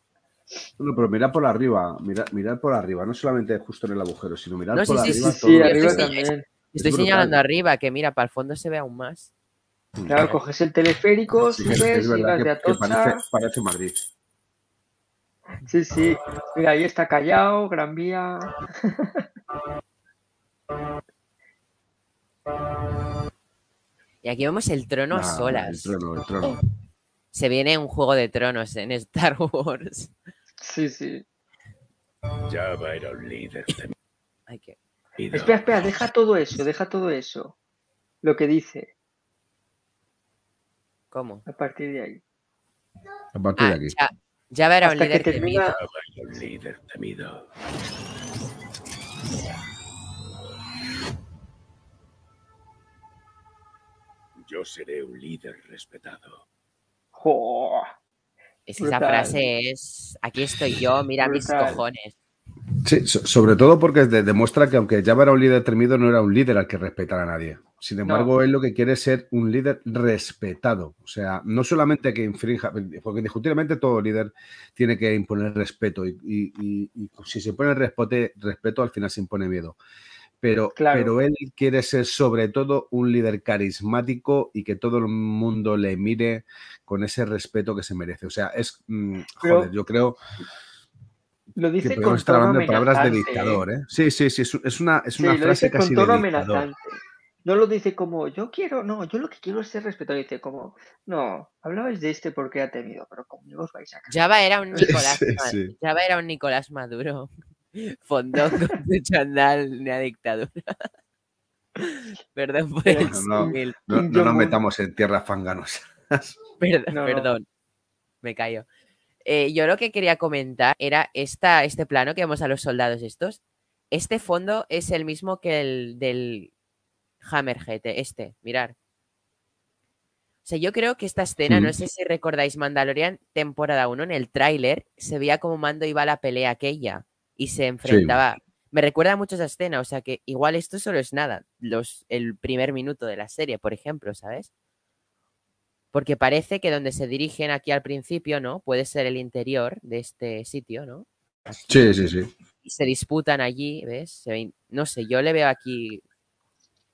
S2: Bueno, pero mirad por arriba, mirad, mirad por arriba, no solamente justo en el agujero, sino mirad
S1: No,
S2: por
S1: sí,
S2: arriba
S5: Sí,
S2: todo.
S5: sí, arriba
S1: estoy-
S5: también.
S1: Estoy
S2: brutal.
S1: señalando arriba, que mira, para el fondo se ve aún más.
S5: Claro, coges el teleférico,
S2: Sí,
S5: subes
S2: es
S5: y vas
S2: que,
S5: de Atocha.
S2: parece, parece Madrid.
S5: Sí, sí. Mira, ahí está Callao, Gran Vía.
S1: Y aquí vemos el trono a solas.
S2: El trono, el trono.
S1: Se viene un juego de tronos en Star Wars.
S5: Sí, sí.
S7: Java era un líder
S1: Hay que...
S7: temido.
S5: Espera, espera, deja todo eso, deja todo eso. Lo que dice
S1: ¿Cómo?
S5: a partir de ahí.
S2: A partir de
S1: Ah,
S2: aquí.
S1: ya, ya era un
S5: que
S1: líder
S5: termina-
S1: temido.
S7: Java era un líder temido. Yo seré un líder respetado.
S5: ¡Jo!
S1: Es que esa frase es, aquí estoy yo, mira mis cojones.
S2: Sí, so- sobre todo porque de- demuestra que aunque Java era un líder temido, no era un líder al que respetara a nadie. Sin embargo, él lo que quiere es ser un líder respetado. O sea, no solamente que infrinja, porque indiscutiblemente todo líder tiene que imponer respeto y, y- y- y si se pone respeto, respeto, al final se impone miedo. Pero,
S5: Claro.
S2: pero él quiere ser sobre todo un líder carismático y que todo el mundo le mire con ese respeto que se merece. O sea, es, mm,
S5: Pero-
S2: joder, yo creo
S5: Lo
S2: que
S5: dice con
S2: estar hablando de palabras de
S5: amenazante.
S2: dictador, ¿eh? Sí, sí, sí, es, es una, es
S5: Sí,
S2: una
S5: lo
S2: frase
S5: dice
S2: casi
S5: con tono
S2: de dictador.
S5: amenazante. No lo dice como yo quiero, no, yo lo que quiero es ser respetado. Dice como, no, hablabais de este porque ha temido, pero conmigo os vais a casar.
S1: Java era un Nicolás,
S2: sí, sí.
S1: Java era un Nicolás Maduro. Fondón con su chandal, una dictadura. Perdón por el
S2: No, no,
S1: símil.
S2: no,
S5: Kim
S2: no nos metamos en tierras fanganosas.
S1: Perdón,
S5: No.
S1: perdón. Me callo. Eh, yo lo que quería comentar era esta, este plano que vemos a los soldados estos. Este fondo es el mismo que el del Hammerhead, este, mirar. O sea, yo creo que esta escena, no
S2: Mm.
S1: sé si recordáis Mandalorian temporada 1, en el tráiler se veía como Mando iba a la pelea aquella y se enfrentaba. Me recuerda mucho esa escena, o sea que igual esto solo es nada, los, el primer minuto de la serie, por ejemplo, ¿sabes? Porque parece que donde se dirigen aquí al principio, ¿no? Puede ser el interior de este sitio, ¿no?
S2: Sí, sí, sí.
S1: Y se disputan allí, ¿ves? Se no sé, yo le veo aquí.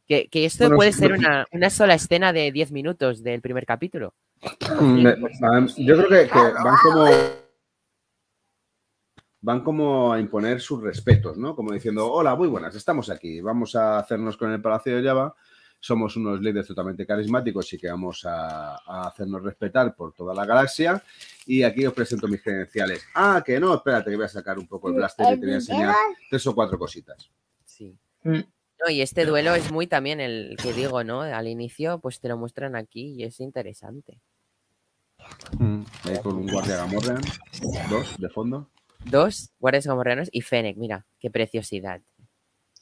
S1: Que, que esto
S2: Bueno,
S1: puede ser una, una sola escena de 10 minutos del primer capítulo.
S2: Me- yo creo que, que van como van como a imponer sus respetos, ¿no? Como diciendo, hola, muy buenas, estamos aquí, vamos a hacernos con el Palacio de Java, somos unos líderes totalmente carismáticos y que vamos a, a hacernos respetar por toda la galaxia y aquí os presento mis credenciales. Ah, que no, espérate que voy a sacar un poco el blaster y te voy a enseñar tres o cuatro cositas.
S1: Sí.
S5: Mm.
S1: No, y este duelo es muy también el que digo, ¿no? Al inicio, pues te lo muestran aquí y es interesante.
S2: Ahí con un guardia Gamorrean, dos de fondo.
S1: Dos guardias gamorreanos y Fennec, mira, qué preciosidad.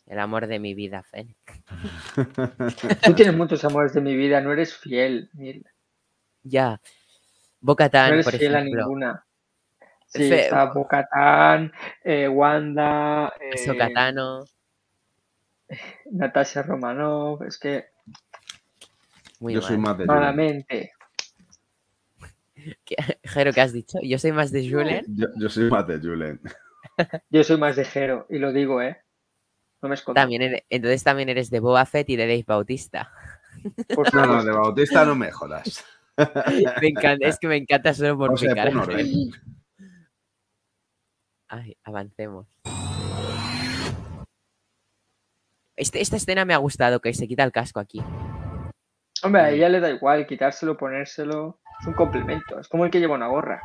S1: El amor de mi vida, Fennec.
S5: Tú tienes muchos amores de mi vida, no eres fiel. Mil.
S1: Ya.
S5: No
S1: Bocatan,
S5: eres
S1: por
S5: fiel a ninguna. Sí,
S1: Fe-
S5: está Bocatán, Wanda, eh,
S1: Sokatano.
S5: Natasha Romanov. Es que
S1: Muy
S2: Yo soy más de
S5: malamente.
S1: ¿Qué- Jero, ¿qué has dicho? Yo soy más de Julen.
S2: Yo, yo soy más de Julen.
S5: Yo soy más de Jero, y lo digo, ¿eh? No me escondo.
S1: También eres- entonces también eres de Boba Fett y de Dave Bautista.
S5: Por
S2: No, no, de Bautista no me jodas.
S1: Me encanta, es que me encanta solo por
S2: Vamos a
S1: picar. Ay, avancemos. Este- esta escena me ha gustado, que se quita el casco aquí.
S5: Hombre, a ella le da igual quitárselo, ponérselo. Es un complemento. Es como el que lleva una gorra.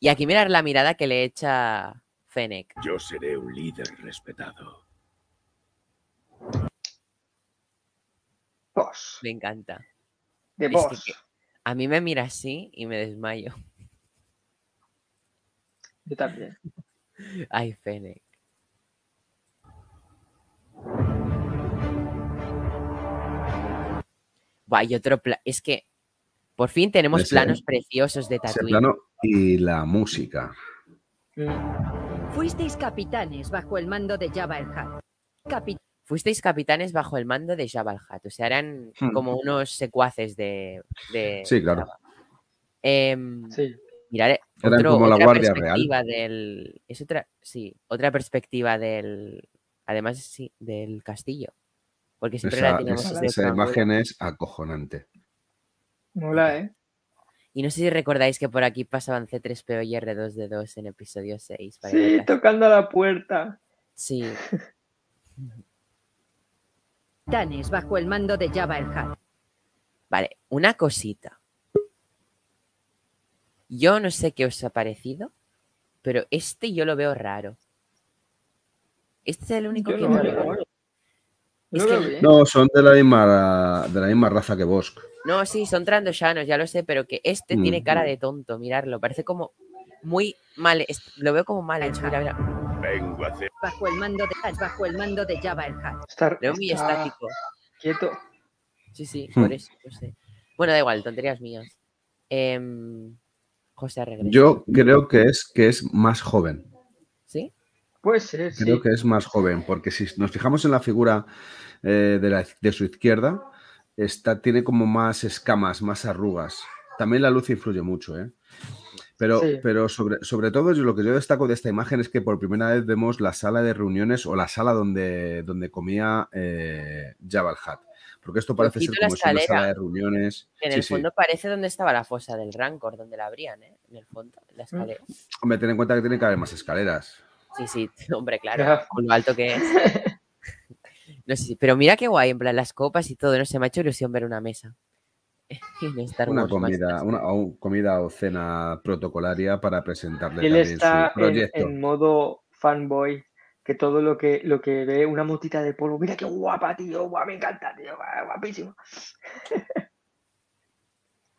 S1: Y aquí mirar la mirada que le echa Fennec.
S9: Yo seré un líder respetado.
S5: Boss.
S1: Me encanta.
S5: De
S1: Es que-
S5: boss.
S1: que- A mí me mira así y me desmayo.
S5: Yo también.
S1: Ay, Fennec. Buah, y otro pla- Es que por fin tenemos
S2: Ese-
S1: planos preciosos de
S2: Ese
S1: Tatooine.
S2: plano y la música.
S5: Mm.
S8: Fuisteis capitanes bajo el mando de Jabba el Hutt.
S1: Fuisteis capitanes bajo el mando de Jabba el Hutt. O sea, eran
S2: Hmm.
S1: como unos secuaces de. de
S2: Sí, claro.
S1: Jabba.
S5: Sí.
S1: Mirad, eh,
S2: Eran
S1: otro-
S2: como la
S1: otra
S2: Guardia Real.
S1: perspectiva del. Es otra. Sí, otra perspectiva del. Además, sí, del castillo. Porque siempre la
S2: Esa,
S1: tenemos
S2: esa-
S1: desde
S2: esa imagen es acojonante.
S5: Mola, ¿eh?
S1: Y no sé si recordáis que por aquí pasaban C3PO y R2D2 en episodio 6. para
S5: Sí, tocando a la puerta.
S1: Sí,
S8: Capitanes bajo el mando de Jabba el Hutt.
S1: vale, una cosita. Yo no sé qué os ha parecido, pero este yo lo veo raro. Este es el único
S5: Yo
S1: que
S5: no,
S1: no
S5: no.
S1: Es que-
S2: son de la misma, de la misma raza que Bosk.
S1: No, sí, son trandoshanos, ya lo sé, pero que este tiene
S2: Mm.
S1: cara de tonto, mirarlo. Parece como muy mal, es- lo veo como mal hecho, mira, mira.
S9: Vengo a hacer.
S8: Bajo el mando de bajo el mando de Jabba el Hutt.
S5: Está,
S1: Lo veo muy
S5: está
S1: estático.
S5: quieto.
S1: Sí, sí,
S2: Hmm.
S1: por eso, no sé. Bueno, da igual, tonterías mías. Em, José regresa.
S2: Yo creo que es, que es más joven.
S1: ¿Sí?
S5: Puede ser, sí.
S2: Creo que es más joven, porque si nos fijamos en la figura eh, de, la- de su izquierda, está, tiene como más escamas, más arrugas. También la luz influye mucho, ¿eh? Pero,
S5: Sí.
S2: pero sobre, sobre todo yo, lo que yo destaco de esta imagen es que por primera vez vemos la sala de reuniones o la sala donde, donde comía eh, Jabba el Hutt. Porque esto parece ser como una sala de reuniones.
S1: En
S2: Sí,
S1: el
S2: sí.
S1: fondo parece donde estaba la fosa del Rancor, donde la abrían, ¿eh? En el fondo, en la
S5: Mm.
S1: escalera.
S2: Hombre, ten en cuenta que tiene que haber más escaleras.
S1: Sí, sí, hombre, claro, con lo alto que es. No sé, pero mira qué guay, en plan las copas y todo, no sé, me ha hecho ilusión ver una mesa. Star
S2: Una
S1: Wars
S2: comida, una, o comida o cena protocolaria para presentarle
S5: Él
S2: también
S5: está
S2: su
S5: en,
S2: proyecto.
S5: en modo fanboy que todo lo que, lo que ve, una motita de polvo, mira qué guapa, tío, guau, me encanta, tío, guapísimo.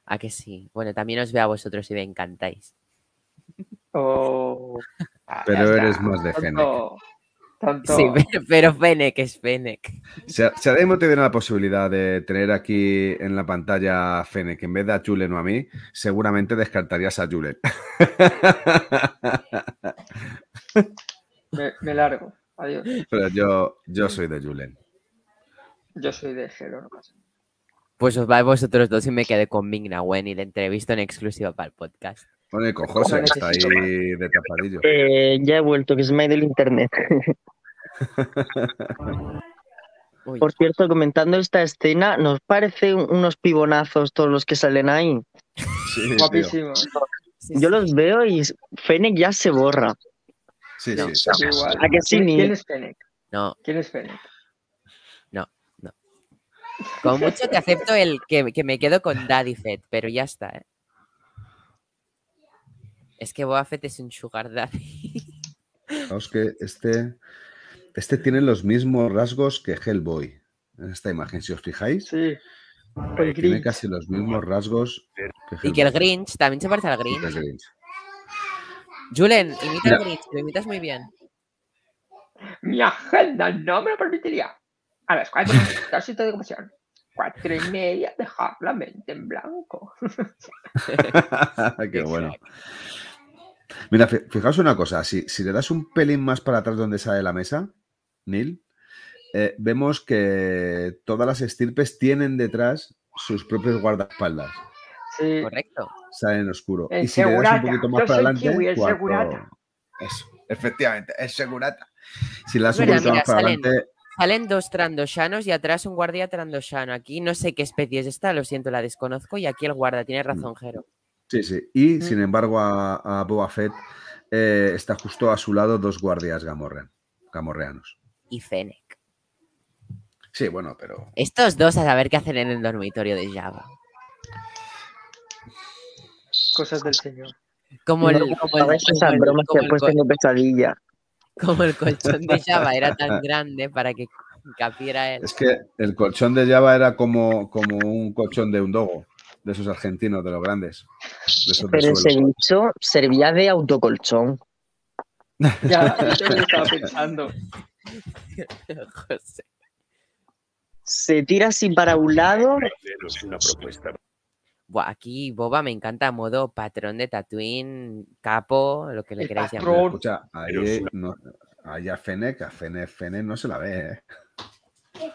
S1: ¿A que sí? Bueno, también os veo a vosotros y me encantáis.
S5: Oh, ah, ya
S2: Pero eres más de Fennec.
S1: Sí, pero- Fennec es Fennec.
S2: Si, a- si a Demo te diera la posibilidad de tener aquí en la pantalla a Fennec en vez de a Julen o a mí, seguramente descartarías a Julen.
S5: Me, me largo, adiós.
S2: Pero yo, yo soy de Julen.
S5: Yo soy de Gelo, no pasa. nada.
S1: Pues os vais vosotros dos y me quedé con Migna Wen y le entrevisto en exclusiva para el podcast.
S2: Bueno, y con José,
S5: Bueno,
S2: que está ahí de tapadillo.
S3: Eh, ya he vuelto, que se me ha ido el internet. Por cierto, comentando esta escena, ¿nos parece un- unos pibonazos todos los que salen ahí?
S2: Sí, tío.
S5: Guapísimo.
S1: sí,
S3: Yo
S1: sí.
S3: los veo y Fennec ya se borra.
S2: Sí,
S1: No.
S2: sí, sí, sí.
S5: Igual.
S3: ¿A que sí,
S5: ¿Quién,
S3: ni-
S5: quién es Fennec?
S1: No,
S5: ¿Quién es Fennec?
S1: como mucho te acepto el que, que me quedo con Daddy Fett, pero ya está, ¿eh? Es que Boba Fett es un sugar daddy.
S2: Fijaos que este, este tiene los mismos rasgos que Hellboy. En esta imagen, si os fijáis,
S5: Sí. El
S2: tiene
S5: Grinch.
S2: casi los mismos rasgos que
S1: Y que el
S2: Hellboy.
S1: Grinch también se parece al
S2: el
S1: Grinch. Julen, imita al Grinch, lo imitas muy bien.
S5: Mi agenda no me lo permitiría. A las cuatro, casi de comisión. Cuatro y media, dejar la mente en blanco.
S2: Qué bueno. Mira, fi- fijaos una cosa, si, si le das un pelín más para atrás donde sale la mesa, Neil, eh, vemos que todas las estirpes tienen detrás sus propios guardaespaldas.
S5: Sí.
S1: Correcto.
S2: Salen en oscuro.
S5: El
S2: y si le das un
S5: segurata.
S2: poquito más
S5: Yo
S2: para adelante,
S5: kiwi, el
S2: cuatro-
S5: segurata.
S2: Eso, efectivamente, es segurata. Si le das un poquito
S1: mira,
S2: más para
S1: salen-
S2: adelante,
S1: Salen dos trandoshanos y atrás un guardia trandoshano. Aquí no sé qué especie es esta, lo siento, la desconozco. Y aquí el guarda, tiene razón, Jero.
S2: Sí, sí. Y
S5: Mm.
S2: sin embargo, a, a Boba Fett eh, está justo a su lado dos guardias gamorrean, gamorreanos.
S1: Y Fennec.
S2: Sí, bueno, pero
S1: Estos dos a saber qué hacen en el dormitorio de Java.
S5: Cosas del señor.
S1: Como el,
S3: No,
S1: como el-
S3: hagáis
S1: como
S3: esas
S1: el-
S3: bromas
S1: como
S3: que
S1: el
S3: después
S1: co-
S3: tengo pesadilla.
S1: como el colchón de Java era tan grande para que capiera él.
S2: Es que el colchón de Java era como, como un colchón de un dogo, de esos argentinos, de los grandes. De esos
S3: Pero ese bicho servía de autocolchón.
S5: Ya, eso es lo que estaba pensando.
S1: José.
S3: Se tira así para un lado.
S9: Una propuesta.
S1: Buah, aquí Boba me encanta modo patrón de Tatooine, capo, lo que le
S5: El
S1: queráis
S5: patrón.
S1: llamar.
S2: Escucha, ahí, no, ahí a Fennec, a Fennec, Fennec no se la ve, ¿eh?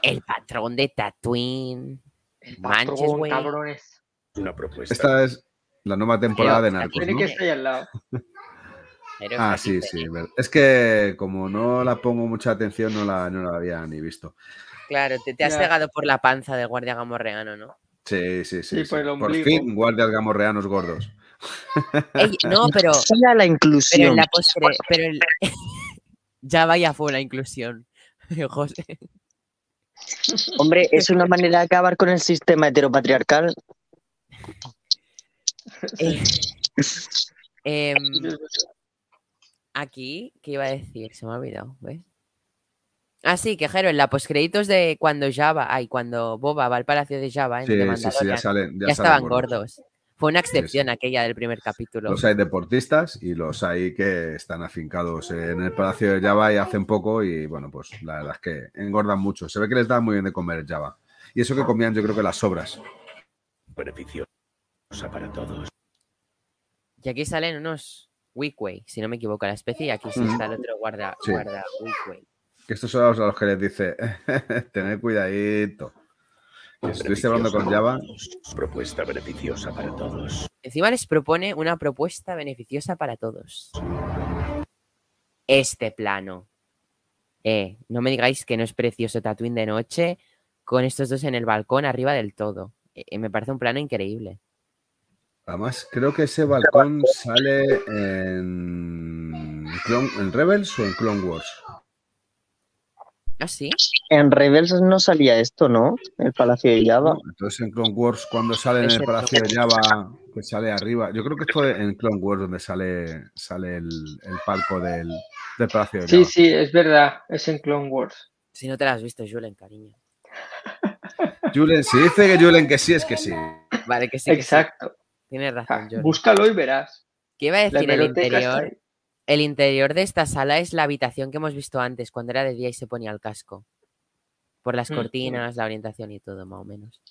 S1: El patrón de Tatooine.
S5: El
S1: Manches,
S5: patrón,
S1: güey.
S5: cabrones.
S9: Una propuesta.
S2: Esta es la nueva temporada de Narcos,
S5: Tiene
S2: ¿no?
S5: que estar ahí al lado.
S1: Pero
S2: Ah, sí, sí. Es que como no la pongo mucha atención, no la, no la había ni visto.
S1: Claro, te, te has
S5: Ya.
S1: cegado por la panza del guardia gamorreano, ¿no?
S2: Sí, sí, sí.
S5: Sí,
S2: sí.
S5: por el
S2: Por fin, guardias gamorreanos gordos.
S1: Ey, no, pero,
S3: la
S1: pero en
S3: inclusión.
S1: la postre, pero el... ya vaya fue la inclusión. José.
S3: Hombre, es una manera de acabar con el sistema heteropatriarcal.
S1: Eh, em, aquí, ¿qué iba a decir? Se me ha olvidado, ¿ves? Ah, sí, que Jero, en la postcréditos de cuando Java, ay, cuando Boba va al palacio de Java, en
S2: Sí,
S1: The
S2: sí, sí, ya salen. Ya,
S1: ya
S2: salen
S1: estaban gordos. Fue una
S2: sí.
S1: excepción aquella del primer capítulo.
S2: Los hay deportistas y los hay que están afincados en el Palacio de Java y hacen poco y bueno, pues la verdad es que engordan mucho. Se ve que les da muy bien de comer Java. Y eso que comían yo creo que las sobras.
S9: Beneficiosa para todos.
S1: Y aquí salen unos Wickway, si no me equivoco, la especie, y aquí sí está el otro guarda,
S2: Sí.
S1: guarda Wickway.
S2: Estos son los a los que les dice, tener cuidadito. Que estuviste hablando con Java,
S9: Propuesta beneficiosa para todos.
S1: Encima les propone una propuesta beneficiosa para todos. Este plano. Eh, no me digáis que no es precioso Tatooine de noche con estos dos en el balcón arriba del todo. Eh, me parece un plano increíble.
S2: Además creo que ese balcón sale en, Clone- en Rebels o en Clone Wars.
S1: ¿Ah, sí?
S3: En Rebels no salía esto, ¿no? El Palacio de Java.
S2: Entonces en Clone Wars, cuando sale en el. Palacio de Java, que sale arriba, yo creo que fue en Clone Wars donde sale, sale el, el palco del, del Palacio de
S5: Sí,
S2: Java.
S5: sí, es verdad, es en Clone Wars.
S1: Si no te la has visto, Julen, cariño.
S2: Julen, si dice que Julen que sí, es que sí.
S1: Vale, que sí. que sí. Tienes razón, Julen.
S5: Búscalo y verás.
S1: ¿Qué iba a decir? El
S5: está
S1: interior, el interior de esta sala es la habitación que hemos visto antes, cuando era de día y se ponía el casco. Por las
S5: Mm,
S1: cortinas, la orientación y todo, más o menos.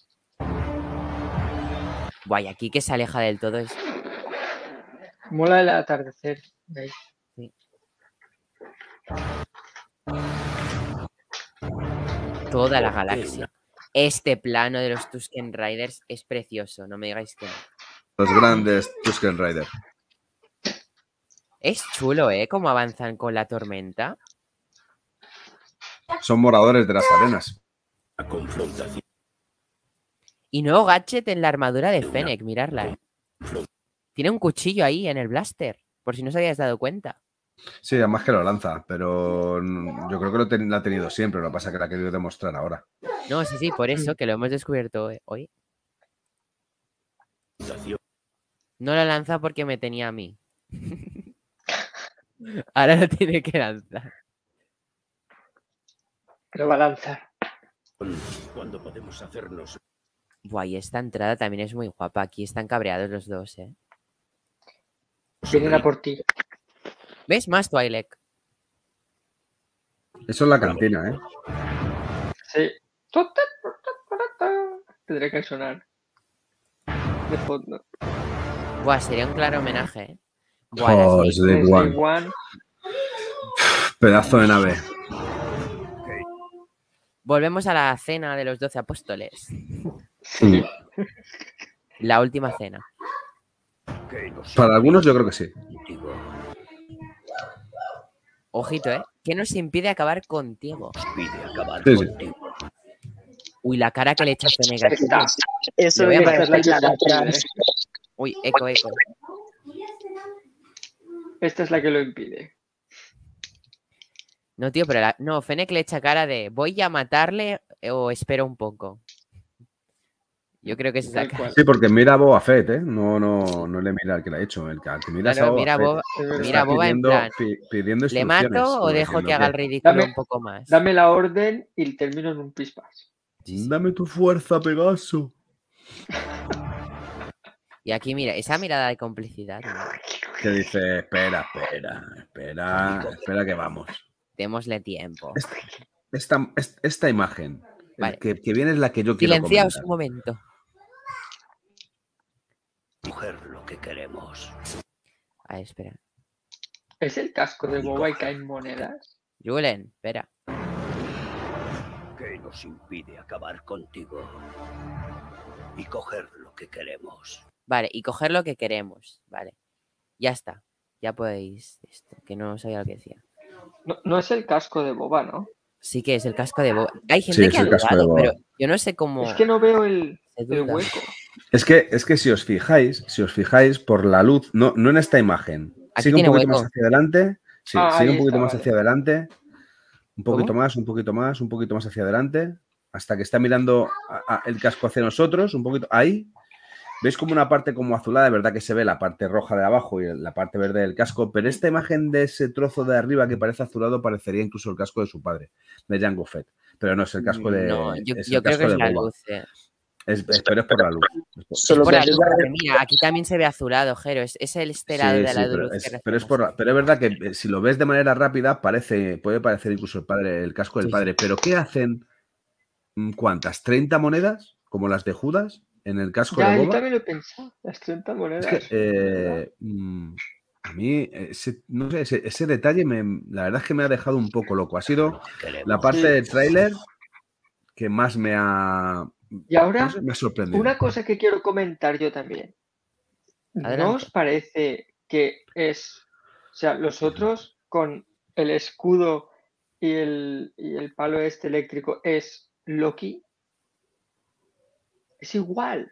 S1: Guay, aquí que se aleja del todo es.
S5: Mola el atardecer. ¿veis?
S1: toda la galaxia. Este plano de los Tusken Riders es precioso, no me digáis que no.
S2: Los grandes Tusken Rider.
S1: Es chulo, ¿eh? Cómo avanzan con la tormenta.
S2: Son moradores de las arenas.
S7: La confrontación.
S1: Y nuevo gadget en la armadura de Fennec, mirarla. ¿eh? Tiene un cuchillo ahí en el blaster, por si no os habíais dado cuenta.
S2: Sí, además que lo lanza, pero yo creo que lo, ten- lo ha tenido siempre, lo que pasa es que lo ha querido demostrar ahora.
S1: No, sí, sí, por eso que lo hemos descubierto hoy- hoy. No lo lanza porque me tenía a mí. Ahora lo tiene que lanzar.
S5: Lo va a lanzar.
S7: Cuando podemos hacernos
S1: Buah, y esta entrada también es muy guapa. Aquí están cabreados los dos, ¿eh?
S5: Vienen a por ti.
S1: ¿Ves? Más Twilight.
S2: Eso es la cantina, ¿eh?
S5: Sí. Tendré que sonar. De fondo.
S1: Buah, sería un claro homenaje, ¿eh? Buah,
S2: Oh, es de One.
S5: One.
S2: Pedazo de nave.
S1: Volvemos a la cena de los doce apóstoles.
S2: Sí.
S1: La última cena.
S2: Para algunos yo creo que sí.
S1: Ojito, ¿eh? ¿Qué nos impide acabar contigo?
S7: pide acabar
S2: Sí, sí.
S7: contigo.
S1: Uy, la cara que le echa Fennec aquí.
S5: Está.
S3: Eso
S1: voy a
S5: la se
S3: atrás.
S1: Uy, eco, eco.
S5: Esta es la que lo impide.
S1: No, tío, pero la... no, Fennec le echa cara de voy a matarle o espero un poco. Yo creo que es esa cara.
S2: Sí, porque mira a Boba Fett, ¿eh? No, no, no le mira al que la ha hecho. El que, al que mira es a
S1: Claro,
S2: Boba
S1: mira,
S2: Fett.
S1: Boba, mira, Boba en
S2: pidiendo,
S1: plan,
S2: pi- pidiendo
S1: ¿le mato o dejo que haga el ridículo
S5: Dame-
S1: un poco más?
S5: Dame la orden y termino en un pispas.
S2: Dame tu fuerza, Pegaso.
S1: Y aquí, mira, esa mirada de complicidad. ¿no?
S2: Que dice, espera, espera, espera, espera que vamos.
S1: Démosle tiempo.
S2: Esta, es- esta imagen
S1: Vale.
S2: que, que viene es la que yo quiero
S1: Silenciaos
S2: comentar.
S1: un momento.
S7: Coger lo que queremos.
S1: A ver, espera.
S5: ¿Es el casco de Boba y caen monedas?
S1: Julen, espera.
S7: que nos impide acabar contigo y coger lo que queremos.
S1: Vale, y coger lo que queremos. Vale. Ya está. Ya podéis. Esto, que no sabía lo que decía.
S5: No, no es el casco de Boba, ¿no?
S1: Sí que es el casco de Boba. Hay gente
S2: Sí, es
S1: que ha dudado,
S2: Boba.
S1: pero yo no sé cómo.
S5: Es que no veo el, el hueco.
S2: Es que, es que si os fijáis, si os fijáis por la luz, no, no en esta imagen.
S1: Aquí
S2: sigue un poquito
S1: hueco.
S2: más hacia adelante. Sí,
S5: Ah,
S2: sigue un poquito
S5: está,
S2: más
S5: vale.
S2: hacia adelante. Un poquito
S1: ¿Cómo?
S2: más, un poquito más, un poquito más hacia adelante. Hasta que está mirando a- a- el casco hacia nosotros, un poquito. Ahí. ¿Veis como una parte como azulada? De verdad que se ve la parte roja de abajo y la parte verde del casco. Pero esta imagen de ese trozo de arriba que parece azulado parecería incluso el casco de su padre, de Jango Fett. Pero no es el casco de.
S1: No, yo,
S2: es
S1: creo que es la
S2: Boba.
S1: luz. eh.
S2: Es- es- pero es por la luz. Es por-
S3: Solo
S1: Por
S3: que
S1: la luz, mira, aquí también se ve azulado, Jero. Es, es el este lado
S2: Sí,
S1: de
S2: sí,
S1: la
S2: pero,
S1: luz.
S2: es,
S1: que
S2: pero es por la- pero es verdad que eh, si lo ves de manera rápida, parece, puede parecer incluso el padre, el casco del
S1: Sí, sí.
S2: padre. Pero ¿qué hacen? Mm, ¿Cuántas? ¿30 monedas? Como las de Judas en el casco
S5: Ya,
S2: de
S5: yo
S2: Boba.
S5: también lo he pensado. Las 30 monedas.
S2: Es que, eh, a mí, ese, no sé, ese, ese detalle me, la verdad es que me ha dejado un poco loco. Ha sido la parte del tráiler que más me ha,
S5: Y ahora,
S2: no sé, me ha sorprendido.
S5: una cosa que quiero comentar yo también. ¿No
S1: Adelante.
S5: os parece que es, o sea, los otros con el escudo y el, y el palo este eléctrico es Loki? Es igual.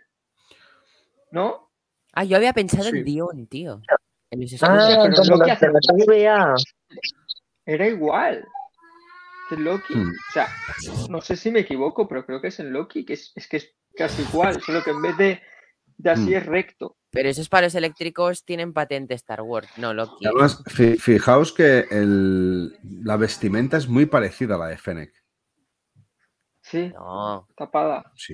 S5: ¿No?
S1: Ah, yo había pensado
S2: Sí.
S1: en Dion, tío. En los
S3: Ah,
S5: pero
S3: como
S5: que
S3: la TVA.
S5: Era igual. es Loki.
S2: Hmm.
S5: O sea, no sé si me equivoco, pero creo que es en Loki, que es, es que es casi igual, solo que en vez de, de así
S2: Hmm.
S5: es recto.
S1: Pero esos palos eléctricos tienen patente Star Wars, no Loki.
S2: Además, fi- fijaos que el- la vestimenta es muy parecida a la de Fennec.
S5: Sí,
S1: No.
S5: tapada.
S2: Sí.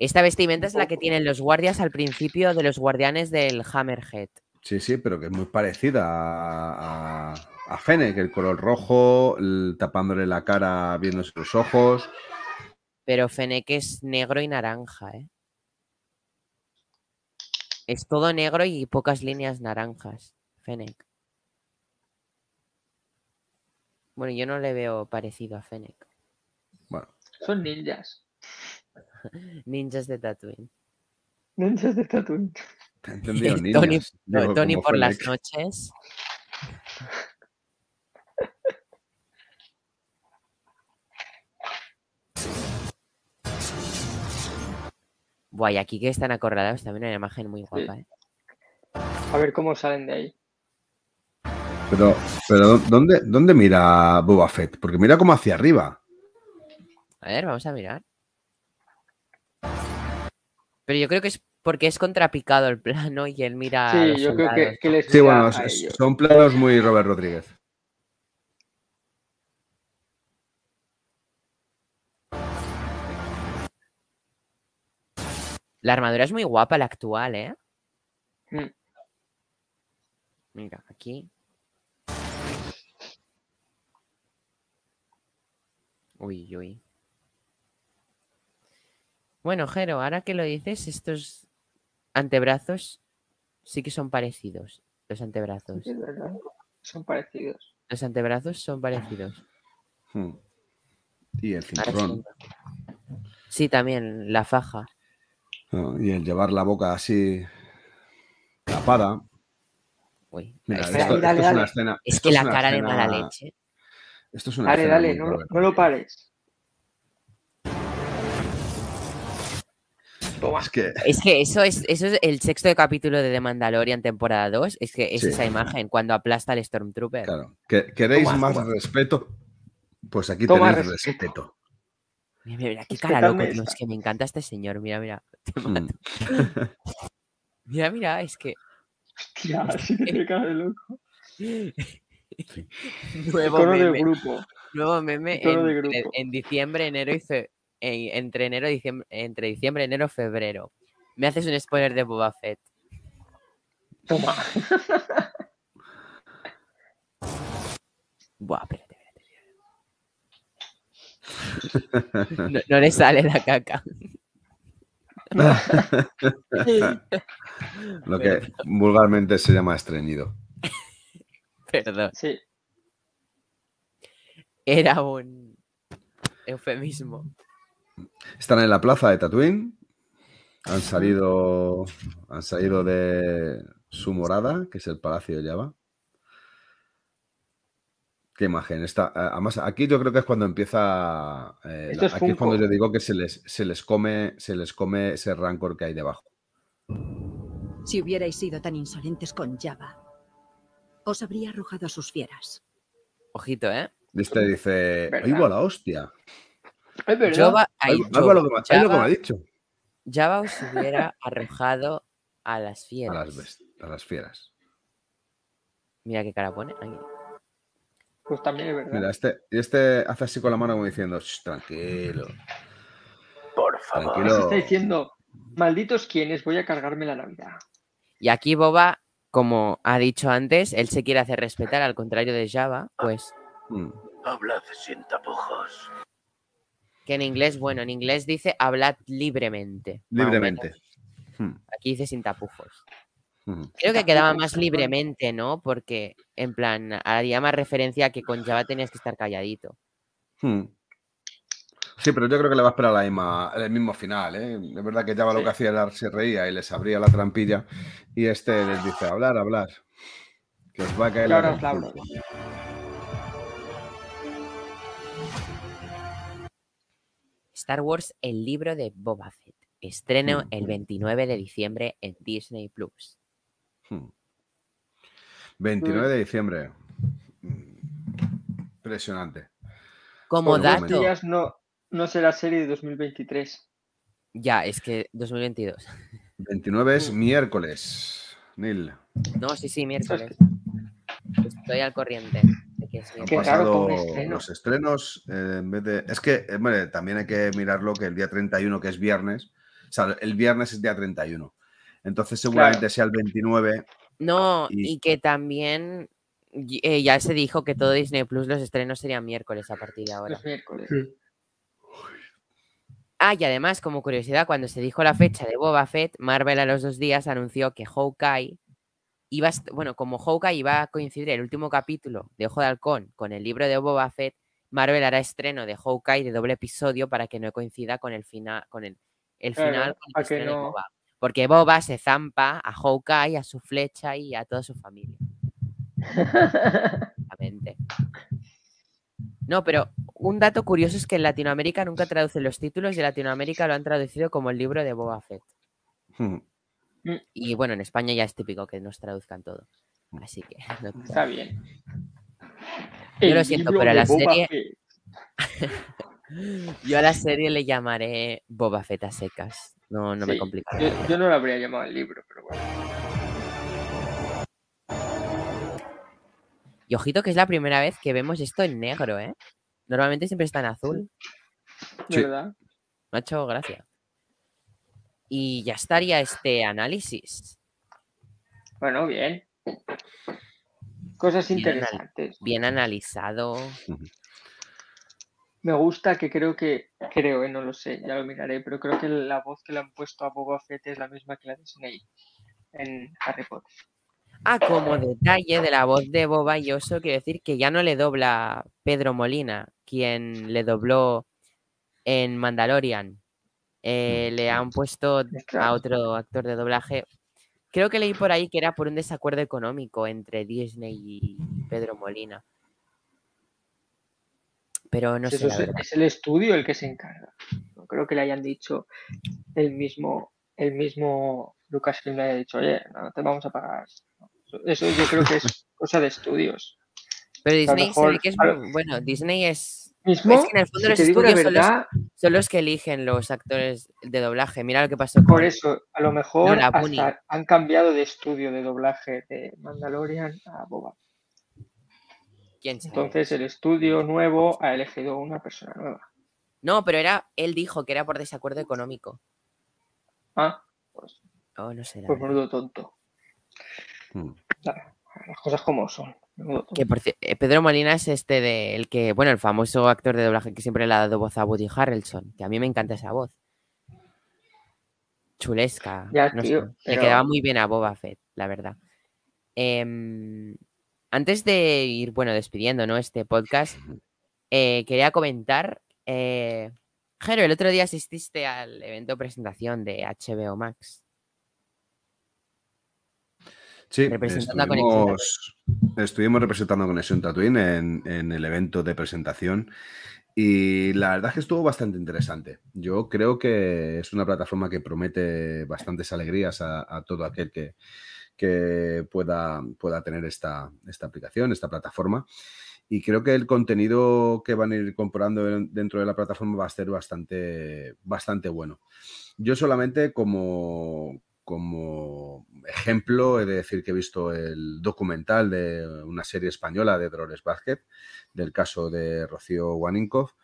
S1: Esta vestimenta es la que tienen los guardias al principio de los guardianes del Hammerhead.
S2: Sí, sí, pero que es muy parecida a, a, a Fennec, el color rojo, el- tapándole la cara, viéndose los ojos.
S1: Pero Fennec es negro y naranja, ¿eh? Es todo negro y pocas líneas naranjas. Fennec. Bueno, yo no le veo parecido a Fennec.
S2: Bueno,
S5: Son ninjas.
S1: Ninjas de Tatooine.
S5: Ninjas de Tatooine.
S1: Tony.
S2: Digo,
S1: por las noches. Buah, y aquí que están acorralados también una imagen muy guapa, ¿eh?
S5: A ver cómo salen de ahí.
S2: Pero, pero ¿dónde, ¿dónde mira Boba Fett? Porque mira como hacia arriba.
S1: A ver, vamos a mirar. Pero yo creo que es porque es contrapicado el plano y él mira. a
S5: Sí,
S1: los
S5: yo creo que,
S1: soldados.
S5: que les
S2: Sí, bueno,
S5: a
S2: s-
S5: ellos.
S2: son planos muy Robert Rodríguez.
S1: La armadura es muy guapa, la actual, ¿eh?
S5: Mm.
S1: Mira, aquí. Uy, uy. Bueno, Jero, ahora que lo dices, estos antebrazos sí que son parecidos. Los antebrazos.
S5: Sí, verdad. Son parecidos.
S1: Los antebrazos son parecidos.
S2: Hmm. Y el cinturón.
S1: sí. También, la faja.
S2: Y el llevar la boca así tapada.
S1: Uy,
S2: Mira,
S1: esta-
S2: esto,
S5: Dale,
S2: esto es
S5: dale.
S2: una escena.
S1: es que la cara de mala leche.
S2: Esto es una
S5: Dale,
S2: escena
S5: dale,
S2: muy
S5: no, lo pares. Toma.
S2: Es que
S1: Es que eso es, eso es el sexto capítulo de The Mandalorian temporada 2. Es que es
S2: Sí.
S1: esa imagen cuando aplasta al Stormtrooper.
S2: Claro. ¿Que- ¿Queréis
S5: Toma,
S2: más
S5: toma.
S2: respeto? Pues aquí
S5: Toma
S2: tenéis
S5: respeto.
S2: respeto.
S1: Mira, mira, mira, qué cara loco. Es que me encanta este señor. Mira, mira. Te mato. Mira, mira, es que.
S5: Hostia, sí que tiene cara de loco.
S1: Nuevo meme.
S5: grupo.
S1: Nuevo meme
S5: de
S1: en, en-
S5: grupo.
S1: en diciembre, enero y fe- en- entre enero y diciembre, entre diciembre, enero, febrero. Me haces un spoiler de Boba Fett.
S5: Toma.
S1: Buah, espérate, espérate. No, no le sale la caca.
S2: Lo que vulgarmente se llama estreñido.
S1: Perdón.
S5: Sí.
S1: Era un eufemismo.
S2: Están en la plaza de Tatooine. Han salido, han salido de su morada, que es el Palacio de Java. Qué imagen. Está, además, aquí yo creo que es cuando empieza. eh,
S5: Esto es
S2: aquí es cuando yo digo que se les, se les come, se les come ese rancor que hay debajo.
S8: Si hubierais sido tan insolentes con Java, os habría arrojado a sus fieras.
S1: Ojito, ¿eh?
S2: Este dice. ¡ay, la hostia!
S5: Es verdad.
S1: Java,
S2: ¡Ay,
S1: ay,
S2: ay, va lo que me- ay, lo que me
S1: Java-
S2: ha dicho!
S1: Java os hubiera arrojado a las
S2: A
S1: fieras.
S2: las, best- a las fieras.
S1: Mira qué cara pone. Ahí.
S5: Pues también es verdad.
S2: Mira, este, y este hace así con la mano como diciendo, "Shh, tranquilo,
S9: Por favor.
S5: Se
S2: tranquilo.
S5: está diciendo, malditos quienes, voy a cargarme la Navidad.
S1: Y aquí Boba, como ha dicho antes, él se quiere hacer respetar, al contrario de Java, pues
S2: Mm.
S9: Hablad sin tapujos.
S1: Que en inglés, bueno, en inglés dice hablad libremente.
S2: Libremente.
S1: menos.
S2: Mm,
S1: Aquí dice sin tapujos.
S2: mm.
S1: Creo que quedaba más libremente, ¿no? Porque, en plan, haría más referencia a que con Java tenías que estar calladito.
S2: Hmm. Sí, pero yo creo que le va a esperar la misma, el mismo final. ¿eh? Es verdad que Java lo que hacía era se reía y les abría la trampilla y este les dice, hablar, hablar. Que os va a caer
S5: ahora
S2: la
S1: Star Wars, el libro de Boba Fett. Estreno
S2: Mm.
S1: el 29 de diciembre en Disney Plus.
S2: Hmm. 29 de diciembre. Mm. Impresionante.
S1: Como
S5: Por
S1: dato.
S5: no, no será serie de 2023.
S1: Ya, es que 2022.
S2: 29
S5: Mm.
S2: es miércoles. Nil.
S1: No, sí, sí, miércoles. Estoy al corriente que es
S2: Han
S5: Qué
S2: pasado
S5: estreno.
S2: los estrenos. eh, en vez de. Es que, eh, hombre, también hay que mirarlo que el día 31, que es viernes. O sea, el viernes es día 31. Entonces, seguramente sea el 29.
S1: No,
S2: Y-
S1: y que también eh, ya se dijo que todo Disney Plus los estrenos serían miércoles a partir de ahora.
S5: Los miércoles.
S1: Ah, y además, como curiosidad, cuando se dijo la fecha de Boba Fett, Marvel a los dos días anunció que Hawkeye iba a, bueno, como Hawkeye iba a coincidir el último capítulo de Ojo de Halcón con el libro de Boba Fett, Marvel hará estreno de Hawkeye de doble episodio para que no coincida con el final, con el, el
S5: Claro,
S1: final con el
S5: a que
S1: estreno de Boba. Porque Boba se zampa a Hawkeye, a su flecha y a toda su familia. No, pero un dato curioso es que en Latinoamérica nunca traducen los títulos y en Latinoamérica lo han traducido como el libro de Boba Fett.
S2: Hmm.
S1: Y bueno, en España ya es típico que nos traduzcan todo. Así que no te-
S5: Está bien.
S1: Yo lo siento, pero a la
S5: Boba
S1: serie- yo a la serie le llamaré Boba Fett a secas. No, no me complica.
S5: Yo, yo no lo habría llamado el libro, pero bueno.
S1: Y ojito que es la primera vez que vemos esto en negro, ¿eh? Normalmente siempre está en azul.
S2: Sí.
S5: ¿Verdad?
S1: Me ha hecho gracia. Y ya estaría este análisis.
S5: Bueno, bien. Cosas
S1: Bien anal-
S5: interesantes.
S1: Bien analizado.
S5: Me gusta que creo que, creo, eh, no lo sé, ya lo miraré, pero creo que la voz que le han puesto a Boba Fett es la misma que la de Snape en Harry Potter.
S1: Ah, como detalle de la voz de Boba y Oso, quiero decir que ya no le dobla Pedro Molina, quien le dobló en Mandalorian. Eh, le han puesto a otro actor de doblaje. Creo que leí por ahí que era por un desacuerdo económico entre Disney y Pedro Molina. Pero no sé
S5: es, es el estudio el que se encarga. No creo que le hayan dicho el mismo, el mismo Lucasfilm le haya dicho, oye, no te vamos a pagar. Eso yo creo que es cosa de estudios.
S1: Pero Disney
S5: mejor-
S1: que es bueno, Disney es
S5: Mismo,
S1: es que en el fondo
S5: si
S1: los
S5: te digo la
S1: estudios son los-
S5: verdad,
S1: son los que eligen los actores de doblaje. Mira lo que pasó
S5: por
S1: con
S5: eso, a lo mejor hasta han cambiado de estudio de doblaje de Mandalorian a Boba.
S1: quién sabe.
S5: Entonces el estudio nuevo ha elegido una persona nueva.
S1: No, pero era, él dijo que era por desacuerdo económico.
S5: Ah, pues,
S1: Oh, no sé.
S5: pues menudo tonto.
S2: Hmm.
S5: Las cosas como son.
S1: Que por eh, Pedro Molina es este de el que, bueno, el famoso actor de doblaje que siempre le ha dado voz a Woody Harrelson, que a mí me encanta esa voz. Chulesca.
S5: Ya,
S1: no sé,
S5: tío,
S1: Le quedaba muy bien a Boba Fett, la verdad. Em, antes de ir, bueno, despidiendo, ¿no? Este podcast, eh, quería comentar. Eh, Jero, el otro día asististe al evento de presentación de HBO Max.
S2: Sí,
S1: Representando a Conexión
S2: estuvimos, estuvimos representando a Conexión Tatooine en, en el evento de presentación y la verdad es que estuvo bastante interesante. Yo creo que es una plataforma que promete bastantes alegrías a, a todo aquel que, que pueda, pueda tener esta, esta aplicación, esta plataforma. Y creo que el contenido que van a ir incorporando en- dentro de la plataforma va a ser bastante, bastante bueno. Yo solamente como, como ejemplo he de decir que he visto el documental de una serie española de Dolores Vázquez, del caso de Rocío Waninkoff,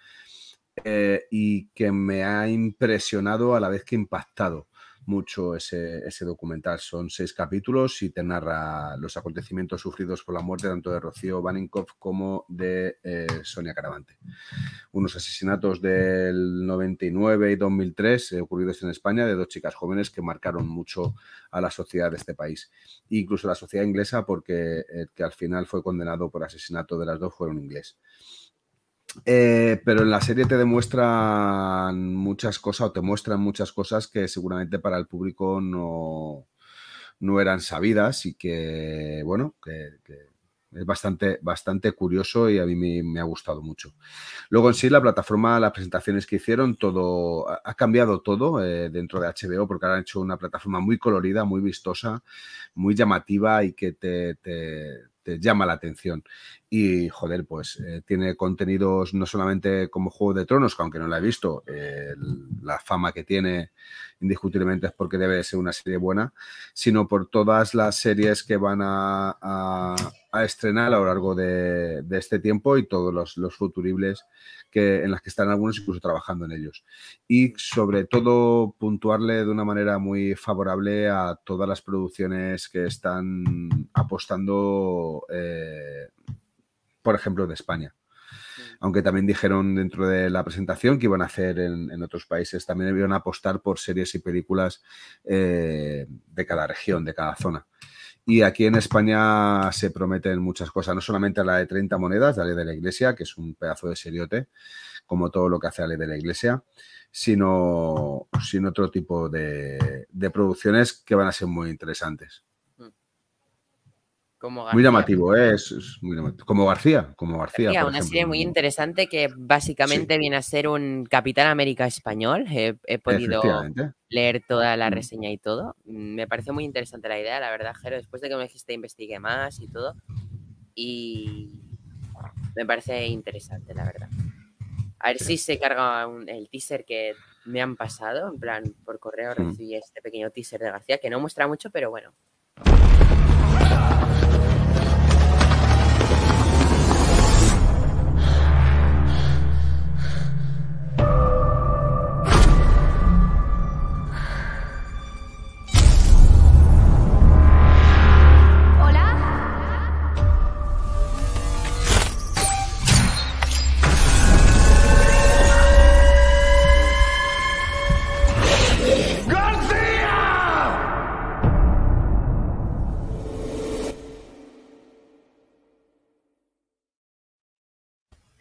S2: eh, y que me ha impresionado a la vez que impactado mucho ese, ese documental. Son seis capítulos y te narra los acontecimientos sufridos por la muerte tanto de Rocío Waninkoff como de eh, Sonia Caravante. Unos asesinatos del 99 y 2003 eh, ocurridos en España de dos chicas jóvenes que marcaron mucho a la sociedad de este país. Incluso la sociedad inglesa porque el que al final fue condenado por asesinato de las dos fue un inglés. Eh, pero en la serie te demuestran muchas cosas o te muestran muchas cosas que seguramente para el público no, no eran sabidas y que, bueno, que, es bastante, bastante curioso y a mí me, ha gustado mucho. Luego en sí la plataforma, las presentaciones que hicieron, todo ha cambiado todo eh, dentro de HBO porque ahora han hecho una plataforma muy colorida, muy vistosa, muy llamativa y que te- te llama la atención. Y, joder, pues eh, tiene contenidos no solamente como Juego de Tronos, que aunque no la he visto, eh, la fama que tiene indiscutiblemente es porque debe ser una serie buena, sino por todas las series que van a, estrenar a lo largo de, este tiempo y todos los, los futuribles que, en las que están algunos incluso trabajando en ellos. Y sobre todo puntuarle de una manera muy favorable a todas las producciones que están apostando, eh, por ejemplo, de España aunque también dijeron dentro de la presentación que iban a hacer en, en otros países, también iban a apostar por series y películas eh, de cada región, de cada zona. Y aquí en España se prometen muchas cosas, no solamente la de 30 monedas, la ley de la iglesia, que es un pedazo de seriote, como todo lo que hace la ley de la iglesia, sino, sino otro tipo de, de producciones que van a ser muy interesantes.
S1: Como
S2: Muy llamativo, ¿eh? es, es muy llamativo. Como García, como García.
S1: García,
S2: por
S1: una
S2: ejemplo.
S1: serie muy interesante que básicamente viene a ser un Capitán América español. He, he podido leer toda la reseña y todo. Me pareció muy interesante la idea, la verdad, Jero. Después de que me dijiste, investigué más y todo. Y me parece interesante, la verdad. A ver si se carga un- el teaser que me han pasado. En plan, por correo
S2: Mm.
S1: recibí este pequeño teaser de García, que no muestra mucho, pero bueno.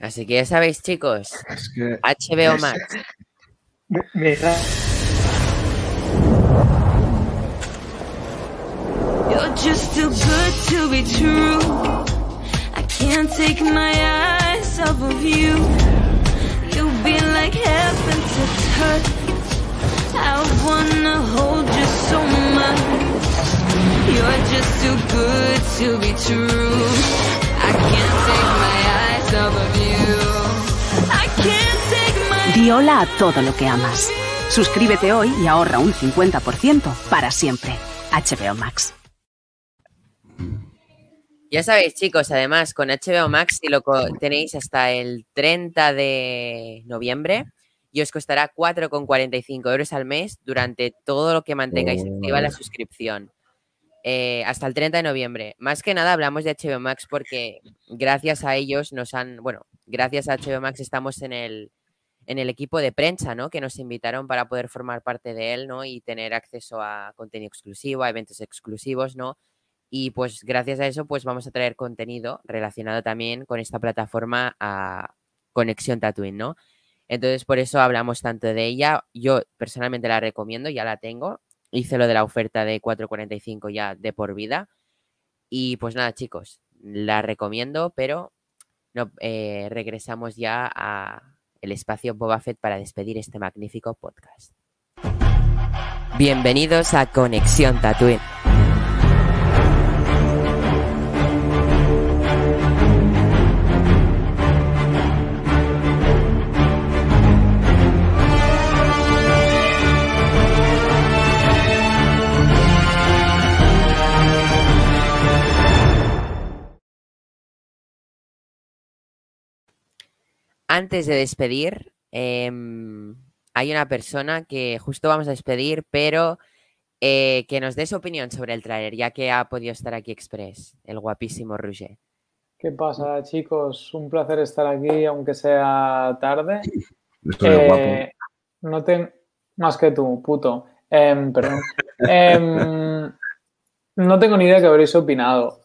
S1: Así que ya sabéis, chicos,
S2: Es que
S1: HBO
S2: es-
S1: Max.
S5: Me, me
S10: You're just too good to be true. I can't take my eyes off of you. You've been like heaven to touch. I wanna hold you so much. You're just too good to be true. I can't take my
S11: Di hola a todo lo que amas. Suscríbete hoy y ahorra un 50% para siempre. HBO Max.
S1: Ya sabéis, chicos, además con HBO Max, si lo tenéis hasta el 30 de noviembre, y os costará 4,45 euros al mes durante todo lo que mantengáis activa la
S2: Oh.
S1: suscripción. Eh, hasta el 30 de noviembre. Más que nada hablamos de HBO Max porque gracias a ellos nos han, bueno, gracias a HBO Max estamos en el, en el equipo de prensa, ¿no? Que nos invitaron para poder formar parte de él, ¿no? Y tener acceso a contenido exclusivo, a eventos exclusivos, ¿no? Y pues gracias a eso, pues vamos a traer contenido relacionado también con esta plataforma a Conexión Tatooine, ¿no? Entonces, por eso hablamos tanto de ella. Yo personalmente la recomiendo, ya la tengo. Hice lo de la oferta de 4.45 ya de por vida. Y pues nada, chicos, la recomiendo, pero no, eh, regresamos ya a el espacio Boba Fett para despedir este magnífico podcast. Bienvenidos a Conexión Tatooine. Antes de despedir, em, hay una persona que justo vamos a despedir, pero eh, que nos dé su opinión sobre el tráiler, ya que ha podido estar aquí Express, el guapísimo Roger.
S12: ¿Qué pasa, chicos? Un placer estar aquí, aunque sea tarde.
S2: Esto es guapo.
S12: Eh, no ten... Más que tú, puto. Em, perdón. Em, no tengo ni idea de qué habréis opinado.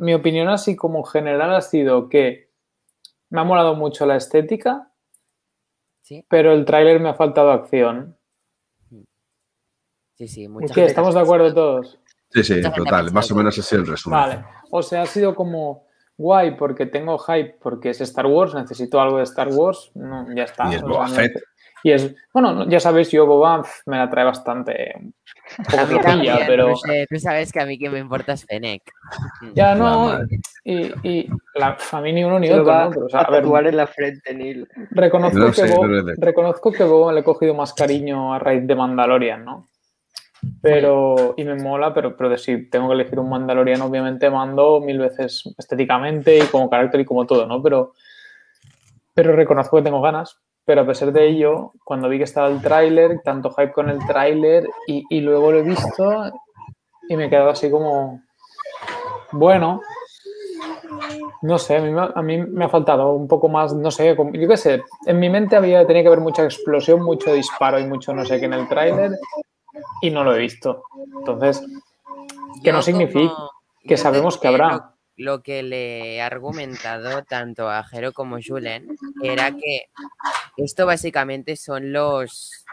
S12: Mi opinión así como general ha sido que me ha molado mucho la estética,
S1: Sí.
S12: pero el tráiler me ha faltado acción.
S1: Sí, sí,
S12: ¿Y
S1: mucha
S12: qué? ¿Estamos de acuerdo todos?
S2: Sí, sí,
S1: Mucha
S2: total. Más o menos así el resumen.
S12: Vale. O sea, ha sido como guay porque tengo hype porque es Star Wars, necesito algo de Star Wars, no, ya está.
S2: Y es Boba Fett.
S12: Y es, bueno, no- ya sabéis, yo Boba me la trae bastante un poco
S1: A mí
S12: flojilla,
S1: también,
S12: pero
S1: tú sabes que a mí que me importa es Fennec.
S12: ya no. Y, y la, a mí ni uno ni
S5: Se
S12: otro,
S5: va
S12: ¿no? Pero, o sea,
S5: a
S12: a ver,
S5: en la frente, Neil.
S12: reconozco,
S2: No
S12: que
S2: sé,
S12: Bo-
S2: no lo sé.
S12: reconozco que Boba le he cogido más cariño a raíz de Mandalorian, ¿no? Pero, y me mola, pero, pero de si tengo que elegir un Mandalorian, obviamente mando mil veces estéticamente y como carácter y como todo, ¿no? Pero, pero reconozco que tengo ganas. Pero a pesar de ello, cuando vi que estaba el tráiler, tanto hype con el tráiler y, y luego lo he visto y me he quedado así como, bueno, no sé, a mí, me- a mí me ha faltado un poco más, no sé, como- yo qué sé, en mi mente había, tenía que haber mucha explosión, mucho disparo y mucho no sé qué en el tráiler y no lo he visto. Entonces, que no significa que sabemos que habrá.
S1: Lo, que le he argumentado tanto a Jero como a Julen era que esto básicamente son los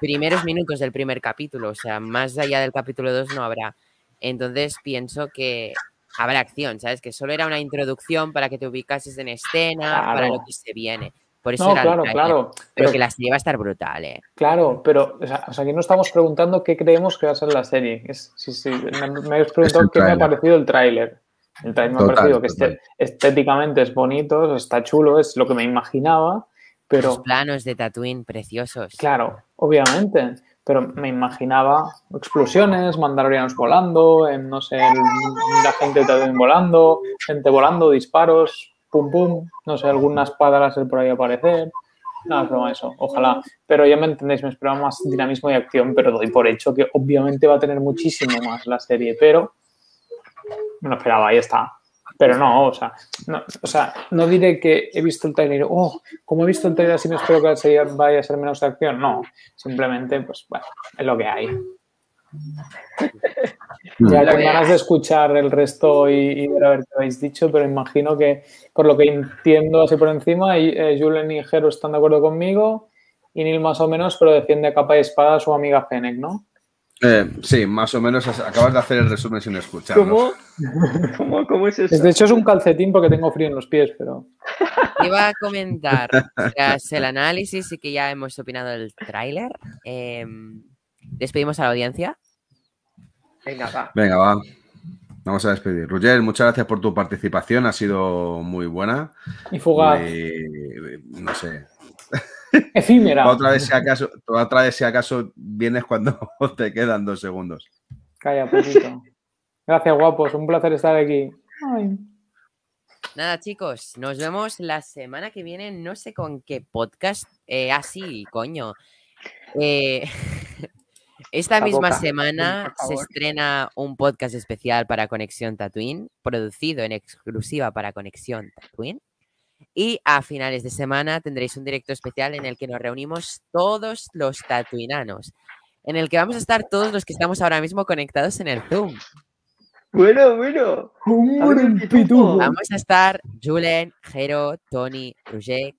S1: primeros minutos del primer capítulo, o sea, más allá del capítulo 2 no habrá. Entonces pienso que habrá acción, ¿sabes? Que solo era una introducción para que te ubicases en escena, para lo que se viene. Por eso
S12: No,
S1: era
S12: claro,
S1: tráiler.
S12: claro.
S1: Pero
S12: Pero-
S1: que la serie va a estar brutal, ¿eh?
S12: Claro, pero o sea, o sea, aquí no estamos preguntando qué creemos que va a ser la serie. Es, sí, sí, me, me habéis preguntado qué me ha parecido el tráiler. El tráiler me ha
S2: Total,
S12: parecido que
S2: total.
S12: este- estéticamente es bonito, está chulo, es lo que me imaginaba, pero
S1: Los planos de Tatooine preciosos.
S12: Claro, obviamente. Pero me imaginaba explosiones, mandalorianos volando, en, no sé, el- la gente también volando, gente volando, disparos, pum pum, no sé, alguna espada láser por ahí aparecer. No, es broma eso, ojalá. Pero ya me entendéis, me esperaba más dinamismo y acción, pero doy por hecho que obviamente va a tener muchísimo más la serie, pero me lo esperaba, ahí está. Pero no, o sea, no, o sea, no diré que he visto el trailer, oh, como he visto el trailer así me espero que la serie vaya a ser menos de acción. No, simplemente, pues bueno, es lo que hay. Ya
S1: Lo
S12: con ganas de escuchar el resto y, y ver a ver qué habéis dicho, pero imagino que, por lo que entiendo así por encima, y, eh, Julen y Jero están de acuerdo conmigo, y Neil más o menos, pero defiende a capa y espada a su amiga Fennec, ¿no?
S2: Eh, sí, más o menos as- acabas de hacer el resumen sin escucharlo.
S5: ¿Cómo? ¿Cómo, cómo es eso?
S12: De hecho, es un calcetín porque tengo frío en los pies, pero.
S1: Iba a comentar, tras el análisis y que ya hemos opinado del tráiler, em, despedimos a la audiencia.
S5: Venga, va.
S2: Venga, va. Vamos a despedir. Roger, muchas gracias por tu participación. Ha sido muy buena.
S12: Y fugaz.
S2: Muy- no sé.
S12: Efímera.
S2: Otra vez, si acaso, otra vez, si acaso, vienes cuando te quedan dos segundos.
S12: Calla, poquito. Gracias, guapos. Un placer estar aquí. Ay.
S1: Nada, chicos, nos vemos la semana que viene. No sé con qué podcast. Eh, ah, sí, coño. Eh, esta
S5: La
S1: misma
S5: boca,
S1: semana se estrena un podcast especial para Conexión Tatooine, producido en exclusiva para Conexión Tatooine. Y a finales de semana tendréis un directo especial en el que nos reunimos todos los tatuinanos, en el que vamos a estar todos los que estamos ahora mismo conectados en el Zoom.
S5: Bueno, bueno.
S1: Vamos a estar Julen, Jero, Tony, Roger,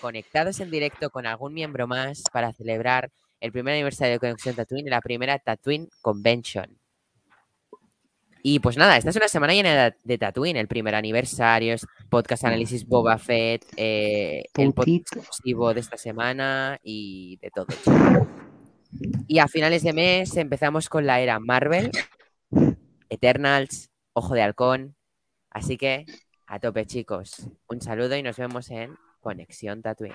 S1: conectados en directo con algún miembro más para celebrar el primer aniversario de Conexión Tatooine y la primera Tatooine Convention. Y pues nada, esta es una semana llena de, Tatooine, el primer aniversario, es podcast análisis Boba Fett, eh, el podcast exclusivo de esta semana y de todo. Y a finales de mes empezamos con la era Marvel, Eternals, Ojo de Halcón. Así que a tope, chicos. Un saludo y nos vemos en Conexión Tatooine.